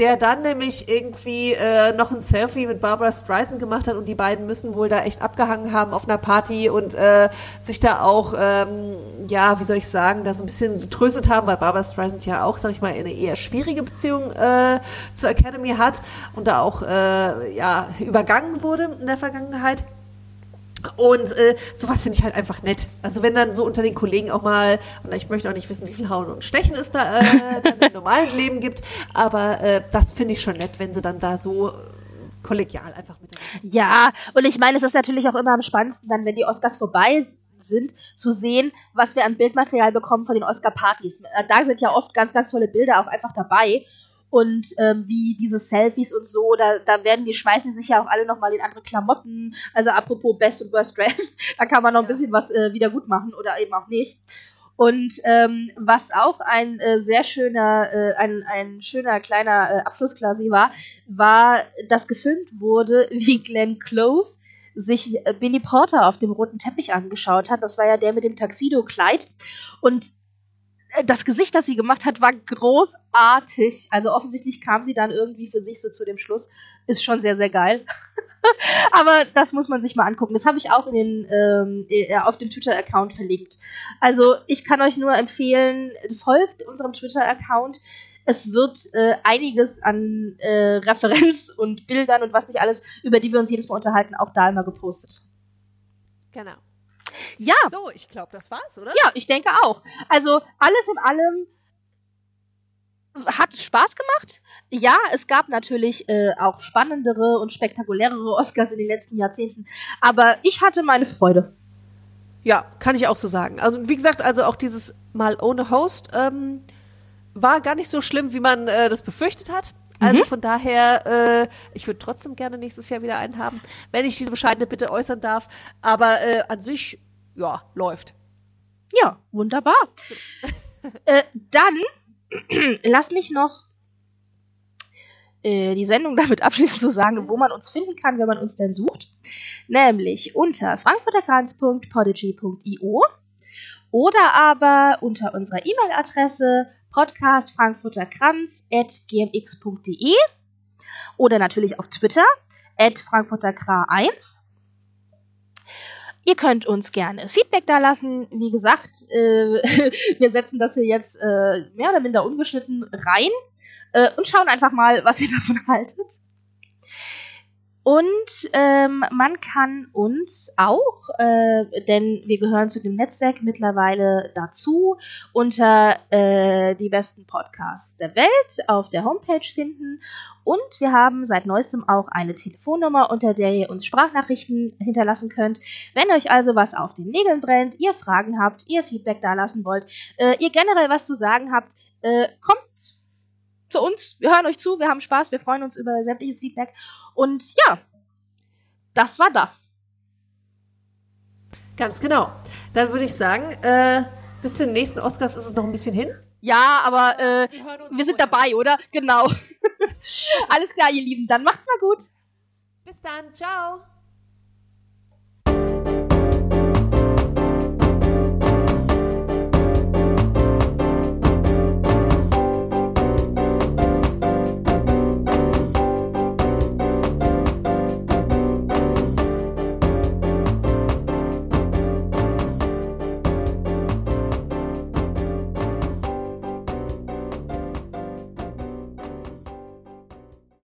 Speaker 2: der dann nämlich irgendwie äh, noch ein Selfie mit Barbara Streisand gemacht hat und die beiden müssen wohl da echt abgehangen haben auf einer Party und äh, sich da auch, ähm, ja, wie soll ich sagen, da so ein bisschen getröstet haben, weil Barbara Streisand ja auch, sag ich mal, eine eher schwierige Beziehung äh, zur Academy hat und da auch, äh, ja, übergangen wurde in der Vergangenheit. Und äh, sowas finde ich halt einfach nett. Also wenn dann so unter den Kollegen auch mal, und ich möchte auch nicht wissen, wie viel Hauen und Stechen es da äh, im normalen Leben gibt, aber äh, das finde ich schon nett, wenn sie dann da so kollegial einfach mit.
Speaker 1: Ja, und ich meine, es ist natürlich auch immer am spannendsten dann, wenn die Oscars vorbei sind, zu sehen, was wir an Bildmaterial bekommen von den Oscar-Partys. Äh, da sind ja oft ganz, ganz tolle Bilder auch einfach dabei. Und ähm, wie diese Selfies und so, da, da werden die, schmeißen sich ja auch alle nochmal in andere Klamotten. Also apropos Best und Worst Dressed, da kann man noch ein bisschen was äh, wieder gut machen oder eben auch nicht. Und ähm, was auch ein äh, sehr schöner, äh, ein, ein schöner kleiner äh, Abschluss quasi war, war, dass gefilmt wurde, wie Glenn Close sich äh, Billy Porter auf dem roten Teppich angeschaut hat. Das war ja der mit dem Taxido-Kleid. Und das Gesicht, das sie gemacht hat, war großartig. Also offensichtlich kam sie dann irgendwie für sich so zu dem Schluss. Ist schon sehr, sehr geil. Aber das muss man sich mal angucken. Das habe ich auch in den, ähm, äh, auf dem Twitter-Account verlinkt. Also ich kann euch nur empfehlen, folgt unserem Twitter-Account. Es wird äh, einiges an äh, Referenz und Bildern und was nicht alles, über die wir uns jedes Mal unterhalten, auch da immer gepostet.
Speaker 2: Genau.
Speaker 1: Ja.
Speaker 2: So, ich glaube, das war's, oder?
Speaker 1: Ja, ich denke auch. Also alles in allem hat es Spaß gemacht. Ja, es gab natürlich äh, auch spannendere und spektakulärere Oscars in den letzten Jahrzehnten, aber ich hatte meine Freude.
Speaker 2: Ja, kann ich auch so sagen. Also wie gesagt, also auch dieses Mal ohne Host ähm, war gar nicht so schlimm, wie man äh, das befürchtet hat. Also mhm. von daher, äh, ich würde trotzdem gerne nächstes Jahr wieder einen haben, wenn ich diese bescheidene Bitte äußern darf. Aber äh, an sich, ja, läuft.
Speaker 1: Ja, wunderbar. äh, dann lass mich noch äh, die Sendung damit abschließen zu sagen, wo man uns finden kann, wenn man uns denn sucht. Nämlich unter frankfurterkranz.podigy.io oder aber unter unserer E-Mail-Adresse podcastfrankfurterkranz.gmx.de oder natürlich auf Twitter at frankfurterkra1. Ihr könnt uns gerne Feedback da lassen. Wie gesagt, äh, wir setzen das hier jetzt äh, mehr oder minder ungeschnitten rein äh, und schauen einfach mal, was ihr davon haltet. Und ähm, man kann uns auch, äh, denn wir gehören zu dem Netzwerk mittlerweile dazu, unter äh, die besten Podcasts der Welt auf der Homepage finden. Und wir haben seit neuestem auch eine Telefonnummer, unter der ihr uns Sprachnachrichten hinterlassen könnt. Wenn euch also was auf den Nägeln brennt, ihr Fragen habt, ihr Feedback da lassen wollt, äh, ihr generell was zu sagen habt, äh, kommt zu uns. Wir hören euch zu, wir haben Spaß, wir freuen uns über sämtliches Feedback. Und ja, das war das.
Speaker 2: Ganz genau. Dann würde ich sagen, äh, bis zu den nächsten Oscars ist es noch ein bisschen hin.
Speaker 1: Ja, aber äh, wir, wir sind dabei, oder? Genau. Alles klar, ihr Lieben. Dann macht's mal gut.
Speaker 2: Bis dann. Ciao.